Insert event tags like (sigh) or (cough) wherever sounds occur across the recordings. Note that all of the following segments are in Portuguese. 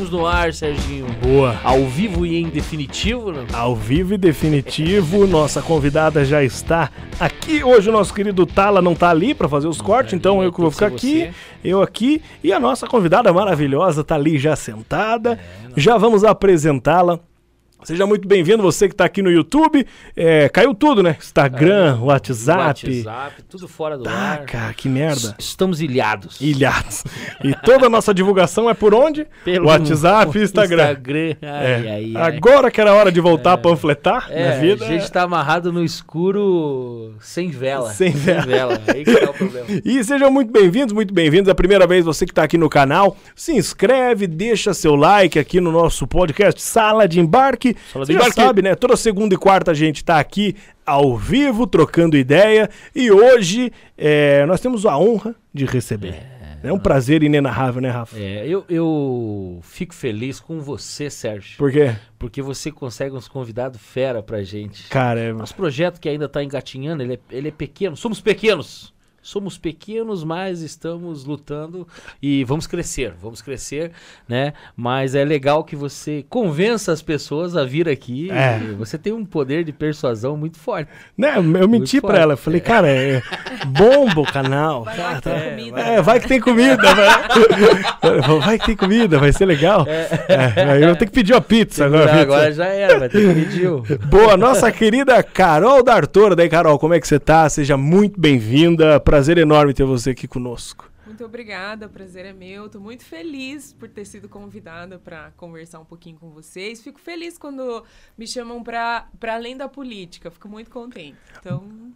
Estamos no ar, Serginho. Boa. Ao vivo e em definitivo, né? Ao vivo e definitivo, nossa convidada já está aqui. Hoje o nosso querido Tala não tá ali para fazer os cortes, então eu que vou ficar aqui, eu aqui e a nossa convidada maravilhosa tá ali já sentada. Já vamos apresentá-la. Seja muito bem-vindo, você que está aqui no YouTube. É, caiu tudo, né? Instagram, WhatsApp. WhatsApp, tudo fora do Tá, ar. cara, que merda. Estamos ilhados. Ilhados. E toda a nossa divulgação é por onde? (laughs) Pelo WhatsApp e (laughs) Instagram. Instagram. Ai, É. ai, ai. Agora que era hora de voltar a panfletar É, na vida. a gente tá amarrado no escuro (laughs) sem vela. Sem vela. Aí que tá o problema. E sejam muito bem-vindos, muito bem-vindos. É a primeira vez você que está aqui no canal, se inscreve, deixa seu like aqui no nosso podcast Sala de Embarque. Sala você já Embarque. sabe, né? Toda segunda e quarta a gente está aqui ao vivo, trocando ideia. E hoje é, nós temos a honra de receber. É, um prazer inenarrável, né, Rafa? É, eu, eu fico feliz com você, Sérgio. Por quê? Porque você consegue uns convidados fera pra gente. Cara, é... Nosso projeto que ainda está engatinhando, ele é, ele é pequeno. Somos pequenos. Somos pequenos, mas estamos lutando e vamos crescer, vamos crescer, né? Mas é legal que você convença as pessoas a vir aqui. É. E Você tem um poder de persuasão muito forte. Né, eu menti pra ela. Falei, cara, é bomba o canal. Vai Tá, lá que tem tá. comida. É, vai que tem comida. Vai, (laughs) vai que tem comida, vai ser legal. É, aí eu vou ter que pedir uma pizza agora. Pizza. agora já era, vai ter que pedir. (laughs) Boa, nossa querida Carol D'Artora. Daí, Carol, como é que você tá? Seja muito bem-vinda. Prazer enorme ter você aqui conosco. Muito obrigada, o prazer é meu. Tô muito feliz por ter sido convidada para conversar um pouquinho com vocês. Fico feliz quando me chamam para além da política. Fico muito contente. Então,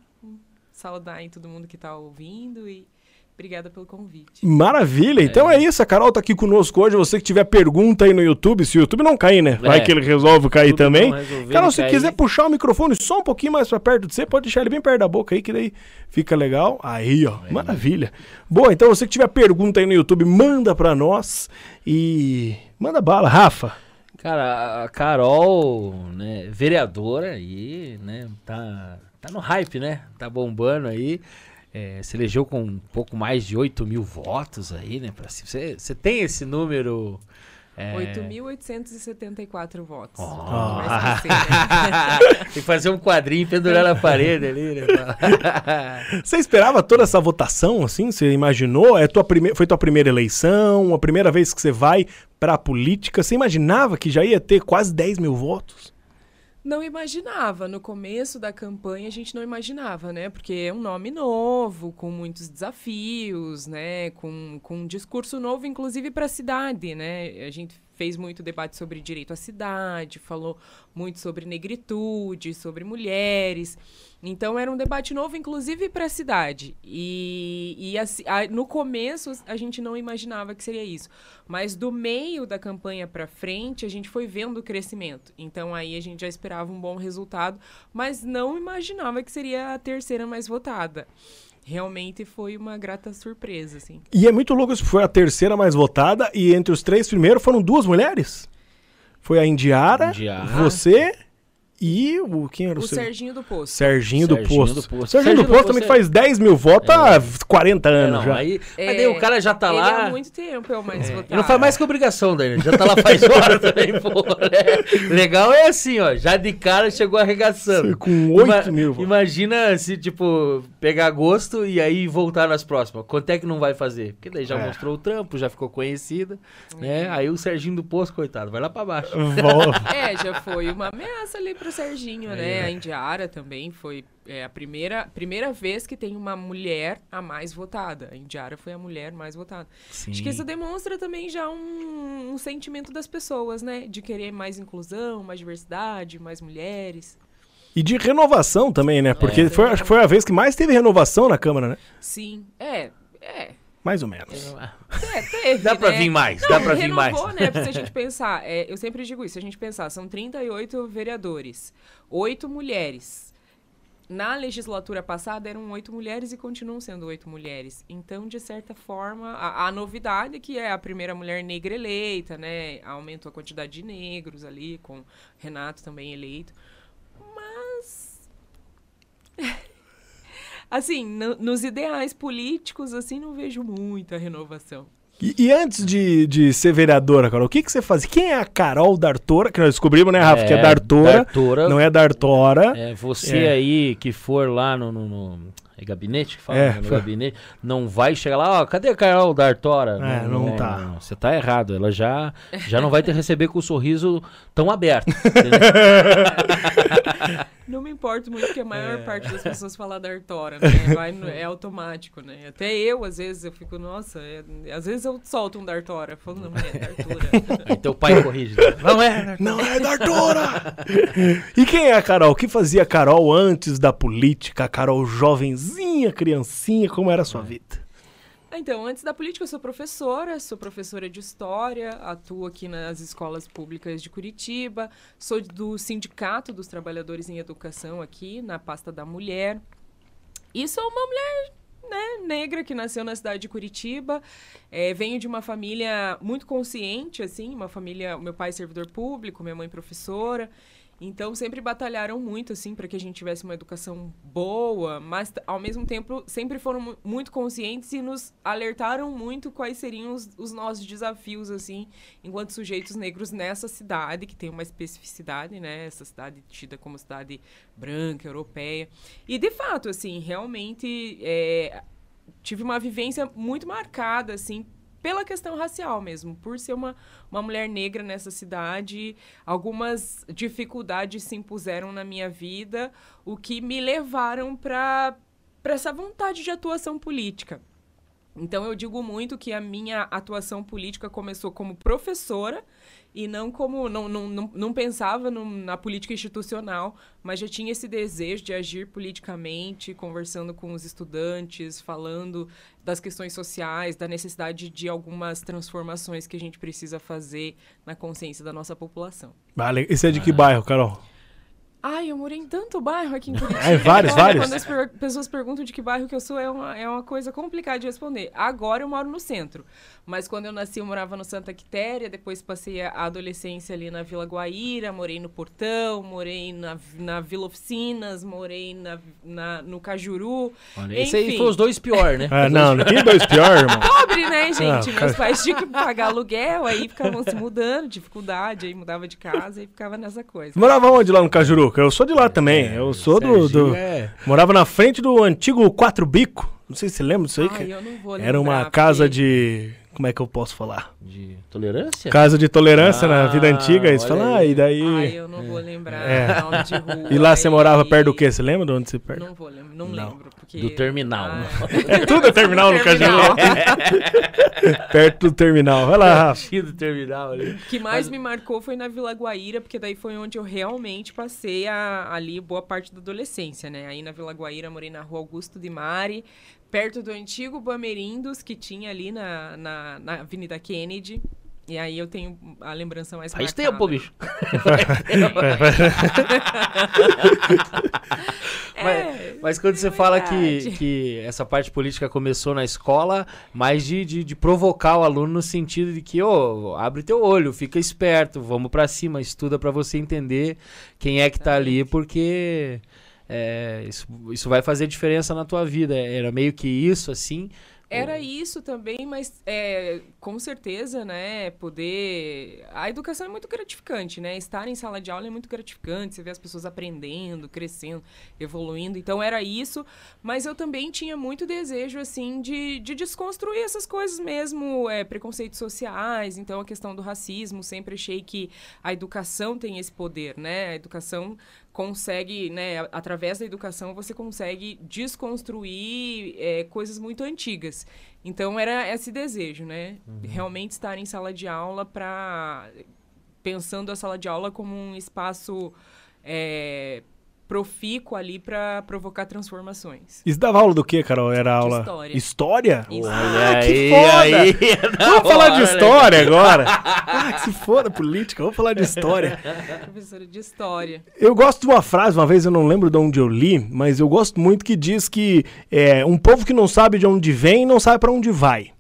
saudar em todo mundo que tá ouvindo e obrigada pelo convite. Maravilha. Então é isso, a Carol tá aqui conosco hoje. Você que tiver pergunta aí no YouTube, se o YouTube não cair, né? Vai É. que ele resolve cair Tudo também. Carol, se cair. quiser puxar o microfone só um pouquinho mais pra perto de você, pode deixar ele bem perto da boca aí, que daí fica legal. Aí, ó. Maravilha. Boa, então você que tiver pergunta aí no YouTube, manda pra nós e manda bala. Rafa. Cara, a Carol, né, vereadora aí, né, tá, tá no hype, né? Tá bombando aí. É, se elegeu com um pouco mais de 8 mil votos aí, né? Pra, você, você tem esse número? É... 8.874 votos. Oh. Esquecer, (laughs) né? tem que fazer um quadrinho e pendurar na parede ali, né? (laughs) Você esperava toda essa votação, assim? Você imaginou? É tua prime... Foi tua primeira eleição? A primeira vez que você vai pra política? Você imaginava que já ia ter quase 10 mil votos? Não imaginava. No começo da campanha a gente não imaginava, né? Porque é um nome novo, com muitos desafios, né? Com, com um discurso novo, inclusive para a cidade, né? A gente fez muito debate sobre direito à cidade, falou muito sobre negritude, sobre mulheres. Então era um debate novo, inclusive para a cidade. E, e assim, a- no começo a gente não imaginava que seria isso. Mas do meio da campanha para frente, a gente foi vendo o crescimento. Então aí a gente já esperava um bom resultado, mas não imaginava que seria a terceira mais votada. Realmente foi uma grata surpresa, assim. E é muito louco isso, foi a terceira mais votada e entre os três primeiros foram duas mulheres. Foi a Indiara, Indiara. você e o quem era o, O seu? Serginho do Poço. Serginho, do Serginho Posto. do Posto. Serginho do Serginho do Posto também é- faz 10 mil votos há 40 É, anos não, já. aí, É, aí daí o cara já tá ele lá. há muito tempo é o mais votado. Não faz mais que obrigação daí, né? Já tá lá faz (laughs) hora também, pô. né? Legal é assim, ó. Já de cara chegou arregaçando. Com 8 mil votos. Imagina se, tipo, pegar gosto e aí voltar nas próximas. Quanto é que não vai fazer? Porque daí já É. mostrou o trampo, já ficou conhecida, né? Aí o Serginho do Poço, coitado, vai lá pra baixo. Vol- É, já foi uma ameaça ali pro Serginho, né? A Indiara também foi é, a primeira, primeira vez que tem uma mulher a mais votada. A Indiara foi a mulher mais votada. Sim. Acho que isso demonstra também já um, um sentimento das pessoas, né? De querer mais inclusão, mais diversidade, mais mulheres. E de renovação também, né? Porque É. foi, acho que foi a vez que mais teve renovação na Câmara, né? Sim, é, é. Mais ou menos. É, (laughs) teve, Dá pra né? vir mais, Não, dá pra vir mais. renovou, né? Se a gente (laughs) pensar, é, eu sempre digo isso, se a gente pensar, são 38 vereadores, oito mulheres. na legislatura passada eram oito mulheres e continuam sendo oito mulheres. Então, de certa forma, a, a, novidade é que é a primeira mulher negra eleita, né? Aumentou a quantidade de negros ali, com Renato também eleito. Mas. Assim, no, nos ideais políticos, assim, não vejo muita renovação. E, e, antes de, de ser vereadora, Carol, o que, que você fazia? Quem é a Carol Dartora? Que nós descobrimos, né, Rafa? É, que é Dartora, Dartora. Não é Dartora. É, você é. aí que for lá no, no, no é gabinete que fala? É, no gabinete. Não vai chegar lá, ó, cadê a Carol Dartora? É, não, não, tá. Não, você tá errado. Ela já, já não vai te receber com o sorriso tão aberto. (laughs) Não me importo muito, porque a maior é. parte das pessoas fala da Artora, né? (laughs) Vai é automático, né? Até eu, às vezes, eu fico, nossa, é, às vezes eu solto um Dartora. Falo, não, é Dartora. (laughs) Aí teu pai corrige. Né? Não é, Não é Dartora! e quem é a Carol? O que fazia a Carol antes da política? A Carol jovenzinha, criancinha, como era a sua é. vida? Então, antes da política, eu sou professora, sou professora de história, atuo aqui nas escolas públicas de Curitiba, sou do Sindicato dos Trabalhadores em Educação aqui, na pasta da mulher. E sou uma mulher né, negra que nasceu na cidade de Curitiba. É, venho de uma família muito consciente, assim, uma família. Meu pai é servidor público, minha mãe professora. Então sempre batalharam muito assim para que a gente tivesse uma educação boa, mas ao mesmo tempo sempre foram muito conscientes e nos alertaram muito quais seriam os, os, nossos desafios assim, enquanto sujeitos negros nessa cidade que tem uma especificidade, né? Essa cidade tida como cidade branca, europeia. E de fato, assim, realmente é, tive uma vivência muito marcada assim pela questão racial mesmo, por ser uma, uma mulher negra nessa cidade, algumas dificuldades se impuseram na minha vida, o que me levaram para essa vontade de atuação política. Então eu digo muito que a minha atuação política começou como professora e não como não, não, não, não pensava no, na política institucional, mas já tinha esse desejo de agir politicamente, conversando com os estudantes, falando das questões sociais, da necessidade de algumas transformações que a gente precisa fazer na consciência da nossa população. Vale. Esse é de que bairro, Carol? Ai, eu morei em tanto bairro aqui em (laughs) Curitiba. É, vários, (laughs) vários. Quando as per pessoas perguntam de que bairro que eu sou, é uma, é uma coisa complicada de responder. Agora eu moro no centro. Mas quando eu nasci, eu morava no Santa Quitéria, depois passei a adolescência ali na Vila Guaíra, morei no Portão, morei na, na Vila Oficinas, morei na, na, no Cajuru. Olha, esse aí foi os dois piores, né? (laughs) É, não, que dois piores, irmão. Pobre, né, gente? Ah, Meus pais tinham que pagar aluguel, aí ficavam se mudando, dificuldade, aí mudava de casa e ficava nessa coisa. Morava onde lá no Cajuru? Eu sou de lá também. É, eu sou do. do é... Morava na frente do antigo Quatro Bico. Não sei se você lembra disso aí. Ai, eu não vou lembrar, Era uma casa de como é que eu posso falar? De tolerância? Casa de tolerância ah, na vida antiga. Eles falam, ah, e daí. Ai, eu não vou lembrar é. nome de rua. E lá você morava perto do quê? Você lembra de onde você perto? Não vou lembrar, não, não. lembro. Porque... Do terminal. Ah. É tudo é terminal no Cajuru. (laughs) perto do terminal. Vai lá, Rafa. do terminal ali. O que mais Mas... me marcou foi na Vila Guaíra, porque daí foi onde eu realmente passei a, ali boa parte da adolescência, né? Aí na Vila Guaíra morei na rua Augusto de Mari perto do antigo Bamerindos, que tinha ali na, na, na Avenida Kennedy. E aí eu tenho a lembrança mais Faz tempo, bicho. (laughs) é, mas, mas, quando é você fala que, que essa parte política começou na escola, mais de, de, de provocar o aluno no sentido de que, ô, oh, abre teu olho, fica esperto, vamos para cima, estuda para você entender quem é que tá ali, porque é, isso, isso vai fazer diferença na tua vida. Era meio que isso, assim. Era isso também, mas é, com certeza, né, poder... A educação é muito gratificante, né? Estar em sala de aula é muito gratificante, você vê as pessoas aprendendo, crescendo, evoluindo. Então, era isso, mas eu também tinha muito desejo, assim, de, de desconstruir essas coisas mesmo, é, preconceitos sociais. Então, a questão do racismo, sempre achei que a educação tem esse poder, né? A educação consegue, né, através da educação, você consegue desconstruir é, coisas muito antigas. Então era esse desejo, né? Uhum. Realmente estar em sala de aula para pensando a sala de aula como um espaço é, profícuo ali para provocar transformações. Você dava aula do que, Carol? Era De aula. história. História? Isso. Ah, que foda! aí, Vamos falar de hora, né? história agora. (laughs) Ah, que se foda política, vamos falar de história. Professora de história. Eu gosto de uma frase, uma vez eu não lembro de onde eu li, mas eu gosto muito que diz que é, um povo que não sabe de onde vem não sabe para onde vai.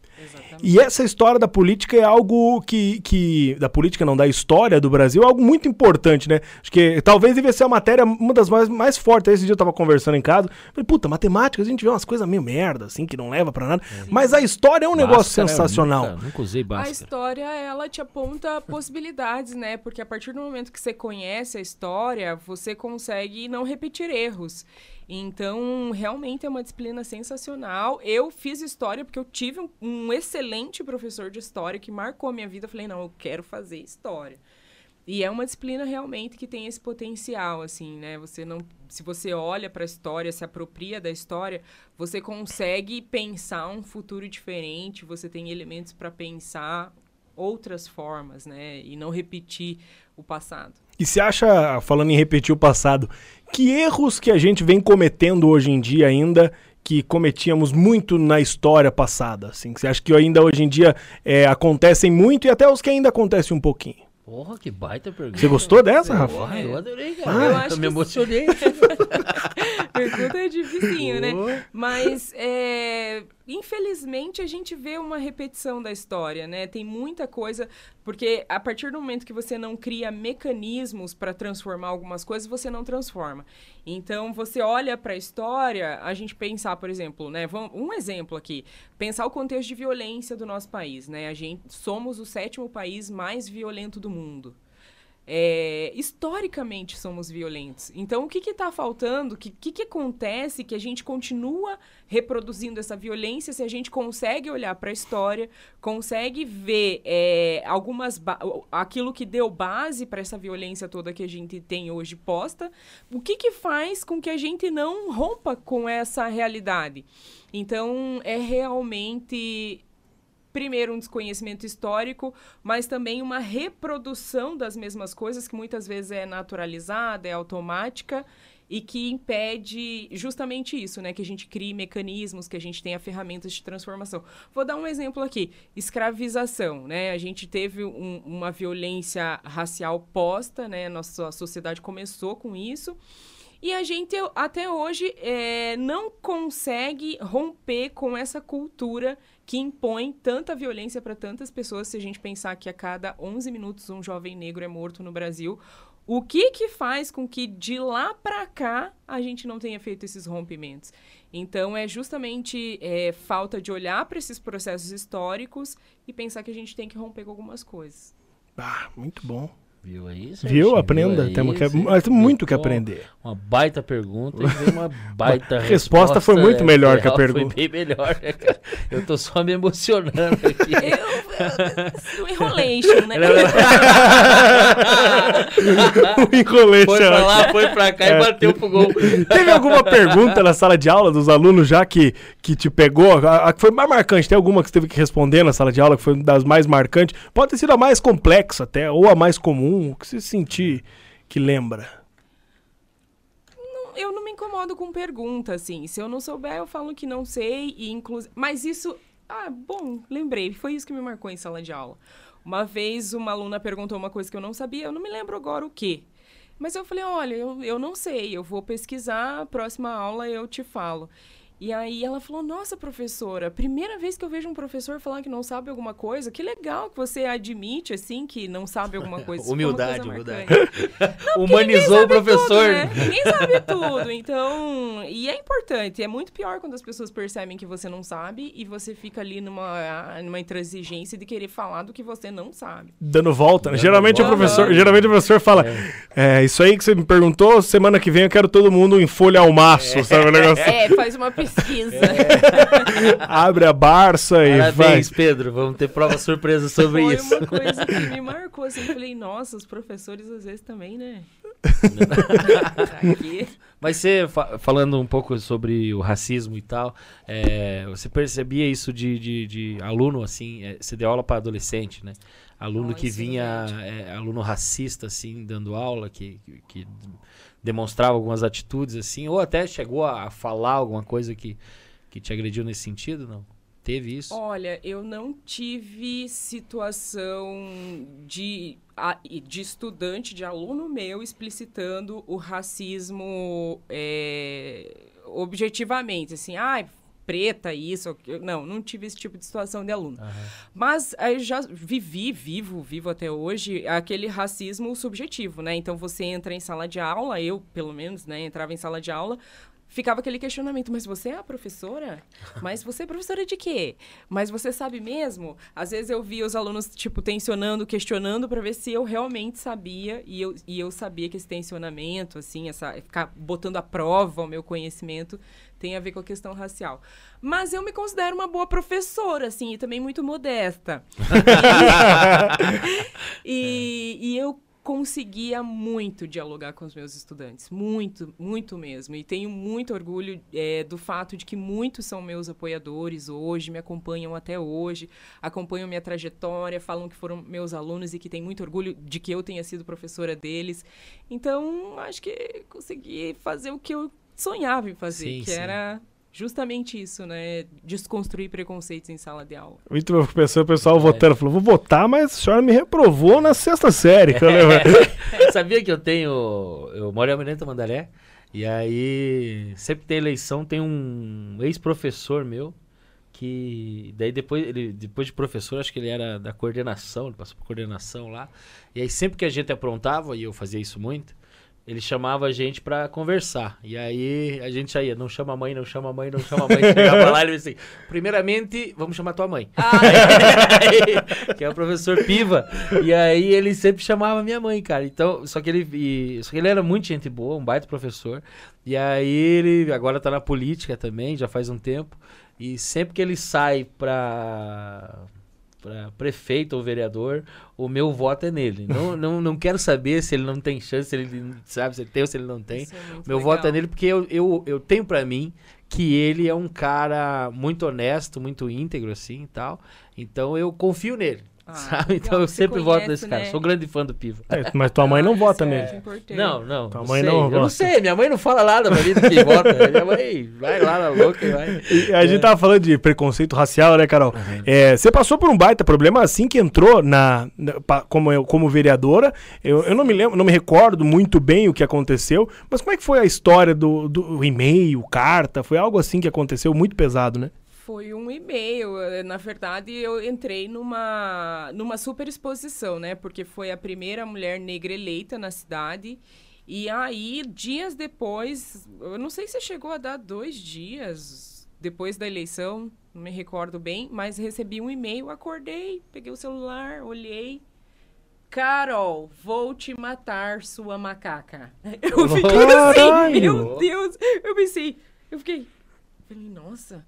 E essa história da política é algo que, que. Da política, não, da história do Brasil, é algo muito importante, né? Acho que talvez devia ser a matéria, uma das mais, mais fortes. Esse dia eu tava conversando em casa. Falei, puta, matemática, a gente vê umas coisas meio merda, assim, que não leva pra nada. Mas a história é um negócio Bhaskara, sensacional. Nunca, nunca usei A Bhaskara. história, ela te aponta possibilidades, né? Porque a partir do momento que você conhece a história, você consegue não repetir erros. Então, realmente é uma disciplina sensacional. Eu fiz história porque eu tive um, um excelente professor de história que marcou a minha vida. Eu falei, não, eu quero fazer história. E é uma disciplina realmente que tem esse potencial, assim, né? Você não, se você olha para a história, se apropria da história, você consegue pensar um futuro diferente. Você tem elementos para pensar outras formas, né? E não repetir o passado. E você acha, falando em repetir o passado, que erros que a gente vem cometendo hoje em dia ainda que cometíamos muito na história passada? Assim, que você acha que ainda hoje em dia é, acontecem muito e até os que ainda acontecem um pouquinho? Porra, que baita pergunta. Você gostou dessa, Rafa? Porra, eu adorei, Ah, cara. eu eu, acho me que emocionei. (laughs) Pergunta é dificinho, né? Mas, é, infelizmente, a gente vê uma repetição da história, né? Tem muita coisa, porque a partir do momento que você não cria mecanismos para transformar algumas coisas, você não transforma. Então, você olha para a história, a gente pensar, por exemplo, né? Vamos, um exemplo aqui, pensar o contexto de violência do nosso país, né? A gente somos o sétimo país mais violento do mundo. É, historicamente somos violentos. Então, o que está faltando? O que, que, que acontece que a gente continua reproduzindo essa violência se a gente consegue olhar para a história, consegue ver é, algumas aquilo que deu base para essa violência toda que a gente tem hoje posta? O que, que faz com que a gente não rompa com essa realidade? Então, é realmente primeiro um desconhecimento histórico, mas também uma reprodução das mesmas coisas que muitas vezes é naturalizada, é automática e que impede justamente isso, né, que a gente crie mecanismos, que a gente tenha ferramentas de transformação. Vou dar um exemplo aqui, escravização, né? A gente teve um- uma violência racial posta, né? Nossa sociedade começou com isso. E a gente, até hoje, é, não consegue romper com essa cultura que impõe tanta violência para tantas pessoas. Se a gente pensar que a cada 11 minutos um jovem negro é morto no Brasil, o que que faz com que de lá para cá a gente não tenha feito esses rompimentos? Então, é justamente é, falta de olhar para esses processos históricos e pensar que a gente tem que romper com algumas coisas. Ah, muito bom. Viu aí? Viu? Aprenda. Viu Temos, que, temos muito que aprender. Uma baita pergunta e uma (laughs) baita A resposta foi muito né? melhor que a (laughs) pergunta. Foi bem melhor, né? Eu tô só me emocionando aqui. (laughs) Eu, eu, enrolation, né? o encolete. Foi pra lá, foi pra cá É. e bateu pro gol. Teve alguma pergunta na sala de aula dos alunos já que, que te pegou? A, a que foi mais marcante? Tem alguma que você teve que responder na sala de aula que foi uma das mais marcantes? Pode ter sido a mais complexa até, ou a mais comum, o que você sentir que lembra? eu não me incomodo com pergunta, assim. Se eu não souber, eu falo que não sei, e inclusive. Mas isso. Ah, bom, lembrei. Foi isso que me marcou em sala de aula. Uma vez uma aluna perguntou uma coisa que eu não sabia, eu não me lembro agora o quê. Mas eu falei, olha, eu, eu não sei, eu vou pesquisar, próxima aula eu te falo. E aí ela falou, nossa, professora, primeira vez que eu vejo um professor falar que não sabe alguma coisa, que legal que você admite, assim, que não sabe alguma (laughs) coisa. Humildade, coisa humildade. marcante. (laughs) Humanizou o professor. Tudo, né? Ninguém sabe tudo. Então, e é importante. É muito pior quando as pessoas percebem que você não sabe e você fica ali numa, numa intransigência de querer falar do que você não sabe. Dando volta, né? Dando geralmente, volta. O professor, geralmente o professor fala: é. isso aí que você me perguntou, semana que vem eu quero todo mundo em folha ao maço, sabe o negócio? É, faz uma pesquisa. (laughs) Abre a Barça e vai. Parabéns, Pedro. Vamos ter prova surpresa sobre Foi isso. uma coisa que me (laughs) marcou, assim. Eu falei, nossa, os professores às vezes também, né? (laughs) Aqui. Mas você, fa- falando um pouco sobre o racismo e tal, é, você percebia isso de, de, de aluno, assim, é, você deu aula para adolescente, né? aluno Não, que vinha, é, aluno racista, assim, dando aula, que, que, que demonstrava algumas atitudes, assim, ou até chegou a, a falar alguma coisa que, que te agrediu nesse sentido, não? Teve isso? Olha, eu não tive situação de, de estudante, de aluno meu explicitando o racismo é, objetivamente, assim, ai, preta, isso, não, não tive esse tipo de situação de aluno. Mas eu já vivi, vivo, vivo até hoje, aquele racismo subjetivo, né? Então você entra em sala de aula, eu, pelo menos, né, entrava em sala de aula, ficava aquele questionamento, mas você é a professora? Mas você é professora de quê? Mas você sabe mesmo? Às vezes eu via os alunos, tipo, tensionando, questionando para ver se eu realmente sabia, e eu, e eu sabia que esse tensionamento, assim, essa, ficar botando à prova o meu conhecimento tem a ver com a questão racial. Mas eu me considero uma boa professora, assim, e também muito modesta. (laughs) e, e eu conseguia muito dialogar com os meus estudantes, muito, muito mesmo. E tenho muito orgulho é, do fato de que muitos são meus apoiadores hoje, me acompanham até hoje, acompanham minha trajetória, falam que foram meus alunos e que têm muito orgulho de que eu tenha sido professora deles. Então, acho que consegui fazer o que eu sonhava em fazer, Sim, que sim. era justamente isso, né? Desconstruir preconceitos em sala de aula. Muito bom, pensando, o pessoal votando, falou, vou votar, mas a senhora me reprovou na sexta série. que eu lembro. Sabia que eu tenho. Eu moro em Almirante Mandaré. E aí, sempre tem eleição, tem um ex-professor meu. Que daí depois, ele, depois de professor, acho que ele era da coordenação, ele passou por coordenação lá. E aí sempre que a gente aprontava, e eu fazia isso muito, ele chamava a gente pra conversar. E aí a gente ia, não chama a mãe, não chama a mãe, não chama a mãe. Chegava lá e ele disse assim, primeiramente, vamos chamar tua mãe. (laughs) Aí, que é o professor Piva. E aí ele sempre chamava minha mãe, cara. Então, só que ele, e- só que ele era muito gente boa, um baita professor. E aí ele agora tá na política também, já faz um tempo. E sempre que ele sai pra para prefeito ou vereador, o meu voto é nele. Não, (laughs) não, não quero saber se ele não tem chance, se ele sabe se ele tem ou se ele não tem. É Meu legal. voto é nele porque eu, eu, eu tenho pra mim que ele é um cara muito honesto, muito íntegro, assim e tal. Então eu confio nele. Ah, sabe? Então eu sempre voto conhece, nesse cara. né? Sou grande fã do Piva. É, mas tua mãe não vota é nele. importante. Não, não. Tua não mãe sei. não Eu não gosta. sei, minha mãe não fala nada pra mim do que vota. (laughs) Minha mãe vai lá na louca e vai. E a gente tava falando de preconceito racial, né, Carol? É, você passou por um baita problema assim que entrou na, na- como, eu- como vereadora. Eu, eu não me lembro, não me recordo muito bem o que aconteceu, mas como é que foi a história do, do e-mail, carta? Foi algo assim que aconteceu muito pesado, né? Foi um e-mail. eh, Na verdade, eu entrei numa, numa super exposição, né? Porque foi a primeira mulher negra eleita na cidade. E aí, dias depois, eu não sei se chegou a dar dois dias depois da eleição, não me recordo bem, mas recebi um e-mail, acordei, peguei o celular, olhei. Carol, vou te matar, sua macaca. (laughs) Eu fiquei assim, meu Deus. Eu pensei, eu fiquei, falei, nossa.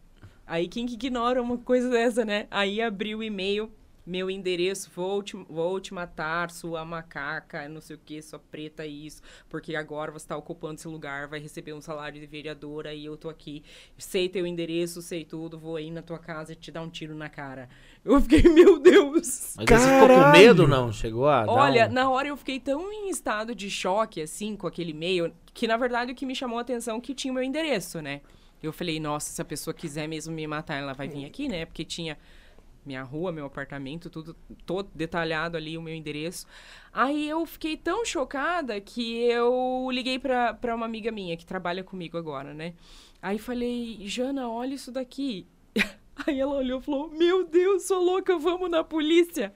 Aí quem que ignora uma coisa dessa, né? Aí abri o e-mail, meu endereço, vou te, vou te matar, sua macaca, não sei o que, sua preta, isso. Porque agora você tá ocupando esse lugar, vai receber um salário de vereadora e eu tô aqui. Sei teu endereço, sei tudo, vou aí na tua casa e te dar um tiro na cara. Eu fiquei, (laughs) meu Deus. Mas você ficou com Caralho! medo, não? Chegou a. Olha, um- na hora eu fiquei tão em estado de choque, assim, com aquele e-mail, que na verdade o que me chamou a atenção é que tinha o meu endereço, né? Eu falei, nossa, se a pessoa quiser mesmo me matar, ela vai vir aqui, né? Porque tinha minha rua, meu apartamento, tudo todo detalhado ali, o meu endereço. Aí eu fiquei tão chocada que eu liguei pra uma amiga minha que trabalha comigo agora, né? Aí falei, Jana, olha isso daqui. (laughs) Aí ela olhou e falou: Meu Deus, sou louca, vamos na polícia.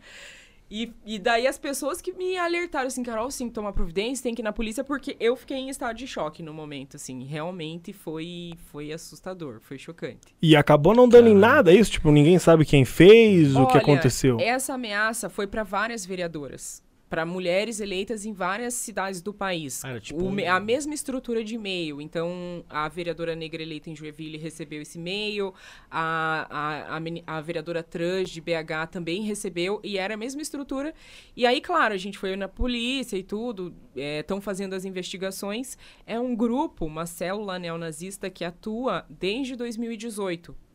E, e daí as pessoas que me alertaram assim, Carol, sim, toma providência, tem que ir na polícia, porque eu fiquei em estado de choque no momento, assim. Realmente foi, foi assustador, foi chocante. E acabou não dando em nada isso? Tipo, ninguém sabe quem fez, o que Olha, aconteceu. Essa ameaça foi para várias vereadoras. Para mulheres eleitas em várias cidades do país. Ah, tipo O A mesma estrutura de e-mail. Então, a vereadora negra eleita em Joinville recebeu esse e-mail, a, a, a, a vereadora trans de BH também recebeu, e era a mesma estrutura. E aí, claro, a gente foi na polícia e tudo, estão fazendo as investigações. É um grupo, uma célula neonazista que atua desde 2018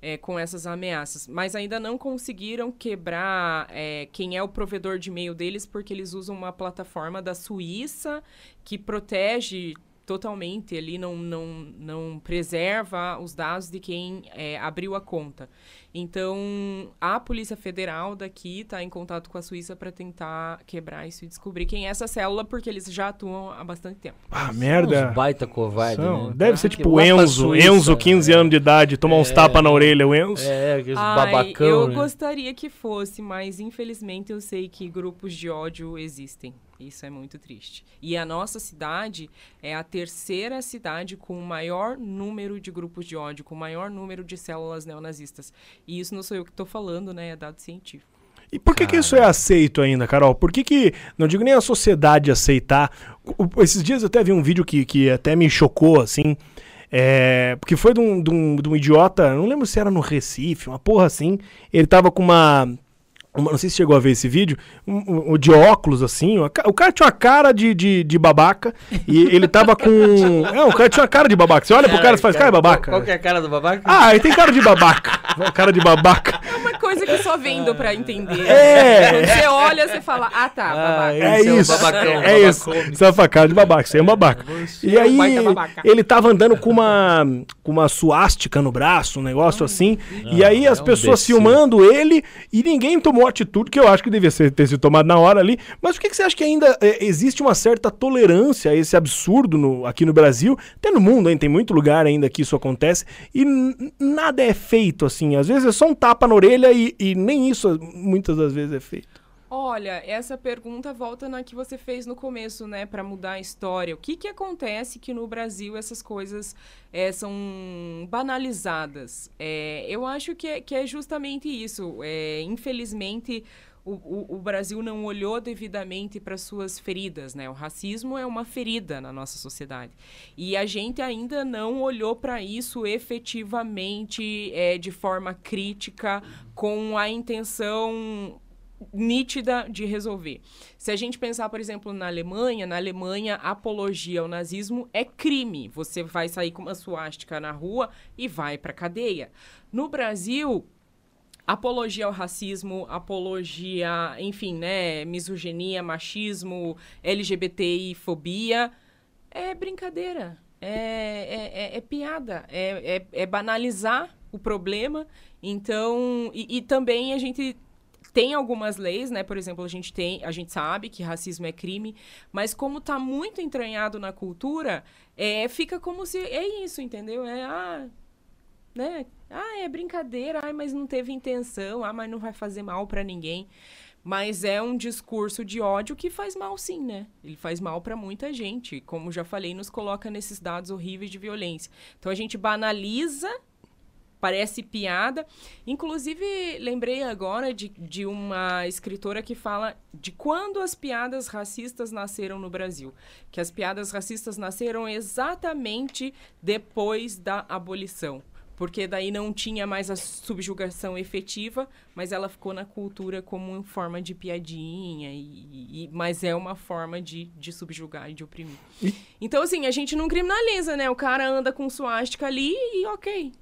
é, com essas ameaças, mas ainda não conseguiram quebrar é, quem é o provedor de e-mail deles, porque eles usam uma plataforma da Suíça que protege totalmente ali, não, não, não preserva os dados de quem é, abriu a conta. Então, a Polícia Federal daqui está em contato com a Suíça para tentar quebrar isso e descobrir quem é essa célula, porque eles já atuam há bastante tempo. Ah, merda. Uns baita covarde, São. né? Deve ser Ah, tipo que o lá pra Enzo. Suíça, Enzo, 15 é. anos de idade, tomar uns É. tapas na orelha, o Enzo. É, aqueles Ai, babacão, eu né? gostaria que fosse, mas infelizmente eu sei que grupos de ódio existem. Isso é muito triste. E a nossa cidade é a terceira cidade com o maior número de grupos de ódio, com o maior número de células neonazistas. E isso não sou eu que estou falando, né? É dado científico. E por que, que isso é aceito ainda, Carol? Por que, que não digo nem a sociedade aceitar? Esses dias eu até vi um vídeo que, que até me chocou, assim. É, porque foi de um, de, um, de um idiota, não lembro se era no Recife, uma porra assim. Ele tava com uma. Uma- não sei se chegou a ver esse vídeo, um, um- de óculos assim. uma o cara tinha uma cara de, de, de babaca e ele tava com. (laughs) É, o cara tinha uma cara de babaca. Você olha pro cara e faz, cara, é babaca. Qual, qual que é a cara do babaca? Ah, ele tem cara de babaca. (laughs) cara de babaca. (laughs) É uma coisa que só vendo pra entender. (laughs) É. Quando você olha, você fala, ah tá, babaca. É é o isso. babacão, é isso. babacão. Você cara de babaca, você é um babaca. E é um aí, baita babaca. ele tava andando com uma, com uma suástica no braço, um negócio assim. e aí as é um pessoas imbecil. filmando ele e ninguém tomou atitude que eu acho que devia ser, ter sido tomado na hora ali. Mas por que, que você acha que ainda é, existe uma certa tolerância a esse absurdo no- aqui no Brasil? Até no mundo, hein? Tem muito lugar ainda que isso acontece. E n- nada é feito assim. Às vezes é só um tapa na orelha e, e nem isso muitas das vezes é feito. Olha, essa pergunta volta na que você fez no começo, né, Pra mudar a história. O que que acontece que no Brasil essas coisas eh, são banalizadas? Eh, eu acho que é, que é justamente isso. Eh, infelizmente, o, o- o Brasil não olhou devidamente para suas feridas, né? O racismo é uma ferida na nossa sociedade. E a gente ainda não olhou para isso efetivamente, eh, de forma crítica, com a intenção nítida de resolver. Se a gente pensar, por exemplo, na Alemanha, na Alemanha, apologia ao nazismo é crime. Você vai sair com uma suástica na rua e vai para cadeia. No Brasil, apologia ao racismo, apologia, enfim, né, misoginia, machismo, LGBTI fobia, é brincadeira, é, é, é- é piada, é, é- é banalizar o problema. Então, e, e também a gente tem algumas leis, né? Por exemplo, a gente tem, a gente sabe que racismo é crime, mas como tá muito entranhado na cultura, é, fica como se é isso, entendeu? É ah, né? Ah, é brincadeira, ai, mas não teve intenção, ah, mas não vai fazer mal pra ninguém. Mas é um discurso de ódio que faz mal sim, né? Ele faz mal pra muita gente, como já falei, nos coloca nesses dados horríveis de violência. Então a gente banaliza parece piada. Inclusive, lembrei agora de, de uma escritora que fala de quando as piadas racistas nasceram no Brasil. Que as piadas racistas nasceram exatamente depois da abolição. Porque daí não tinha mais a subjugação efetiva, mas ela ficou na cultura como forma de piadinha, e, e- mas é uma forma de, de subjugar e de oprimir. Então, assim, a gente não criminaliza, né? O cara anda com suástica ali e ok,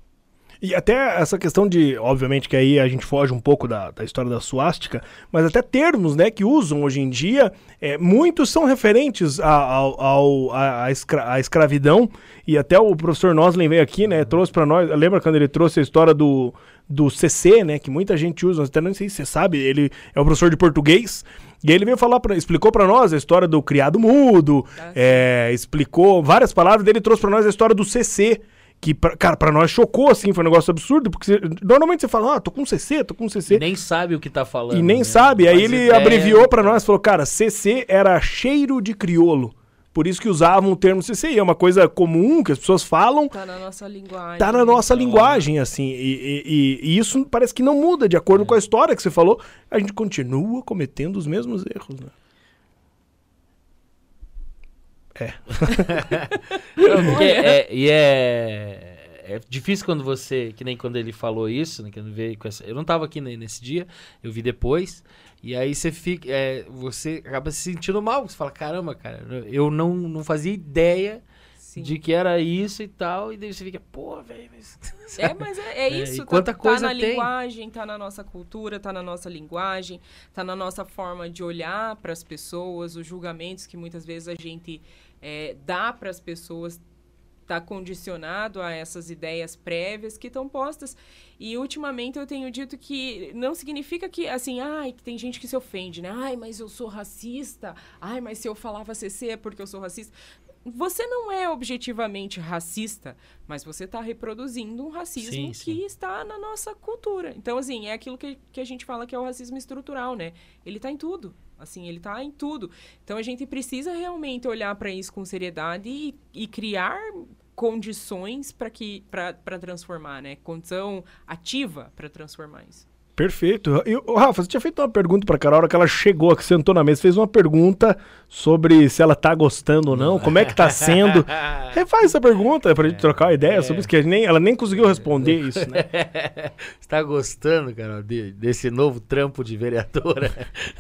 E até essa questão de, obviamente que aí a gente foge um pouco da, da história da suástica, mas até termos, né, que usam hoje em dia, é, muitos são referentes a- ao, ao- à, à escra- à escravidão, e até o professor Noslen veio aqui, né, trouxe pra nós, lembra quando ele trouxe a história do, do CC, né, que muita gente usa, até não sei se você sabe, ele é o professor de português, e aí ele veio falar, pra, explicou pra nós a história do criado mudo, Ah, é, explicou várias palavras dele, trouxe pra nós a história do CC, que, pra- cara, pra nós chocou, assim, foi um negócio absurdo, porque você- normalmente você fala, ah, tô com CC, tô com CC, E nem sabe o que tá falando. e nem né? sabe, aí ele ideia. abreviou pra nós, falou, cara, CC era cheiro de criolo, por isso que usavam o termo CC, e é uma coisa comum que as pessoas falam, Tá na nossa linguagem. tá na nossa linguagem, assim, e, e- e- e isso parece que não muda, de acordo com a história que você falou, a gente continua cometendo os mesmos erros, né? (laughs) Não, porque é, e é, é difícil quando você, que nem quando ele falou isso, né, que eu, veio com essa, eu não tava aqui ne- nesse dia, eu vi depois, e aí você fica, é, você acaba se sentindo mal, você fala, caramba, cara, eu não, não fazia ideia sim. de que era isso e tal, e daí você fica, pô, velho, mas... (laughs) É, mas é, é isso, é, quanta tá, coisa tá na tem. linguagem, tá na nossa cultura, tá na nossa linguagem, tá na nossa forma de olhar para as pessoas, os julgamentos que muitas vezes a gente é, dá para as pessoas está condicionado a essas ideias prévias que estão postas. E ultimamente eu tenho dito que não significa que, assim, ai, que tem gente que se ofende, né? Ai, mas eu sou racista. Ai, mas se eu falava CC é porque eu sou racista. Você não é objetivamente racista, mas você está reproduzindo um racismo Sim, que sim. está na nossa cultura. Então, assim, é aquilo que, que a gente fala que é o racismo estrutural, né? Ele está em tudo. Assim, ele está em tudo. Então, a gente precisa realmente olhar para isso com seriedade e, e criar condições para que para transformar, né? Condição ativa para transformar isso. Perfeito. E, Rafa, você tinha feito uma pergunta pra Carol, a hora que ela chegou, que sentou na mesa, fez uma pergunta sobre se ela tá gostando ou não, como é que tá sendo. (laughs) Refaz essa pergunta pra gente trocar uma ideia sobre isso, que nem, ela nem conseguiu responder (laughs) isso, né? Você tá gostando, Carol, de- desse novo trampo de vereadora?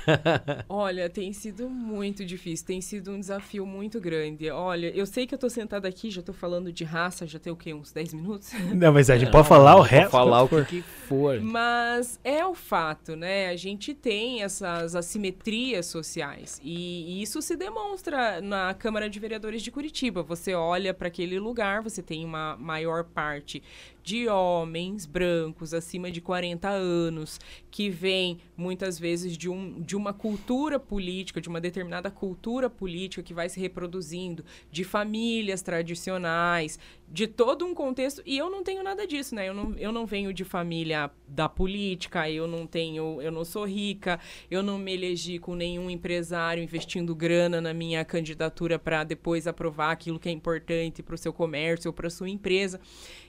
(laughs) Olha, tem sido muito difícil, tem sido um desafio muito grande. Olha, eu sei que eu tô sentada aqui, já tô falando de raça, já tem o quê? Uns 10 minutos? Não, mas a gente pode falar o resto. falar o quando que, for. que for. Mas é o fato, né? A gente tem essas assimetrias sociais e, e isso se demonstra na Câmara de Vereadores de Curitiba. Você olha para aquele lugar, você tem uma maior parte de homens brancos acima de 40 anos que vêm muitas vezes de, um, de uma cultura política, de uma determinada cultura política que vai se reproduzindo, de famílias tradicionais, de todo um contexto. E eu não tenho nada disso, né? Eu não, eu não venho de família da política, eu não tenho, eu não sou rica, eu não me elegi com nenhum empresário investindo grana na minha candidatura para depois aprovar aquilo que é importante para o seu comércio ou para sua empresa.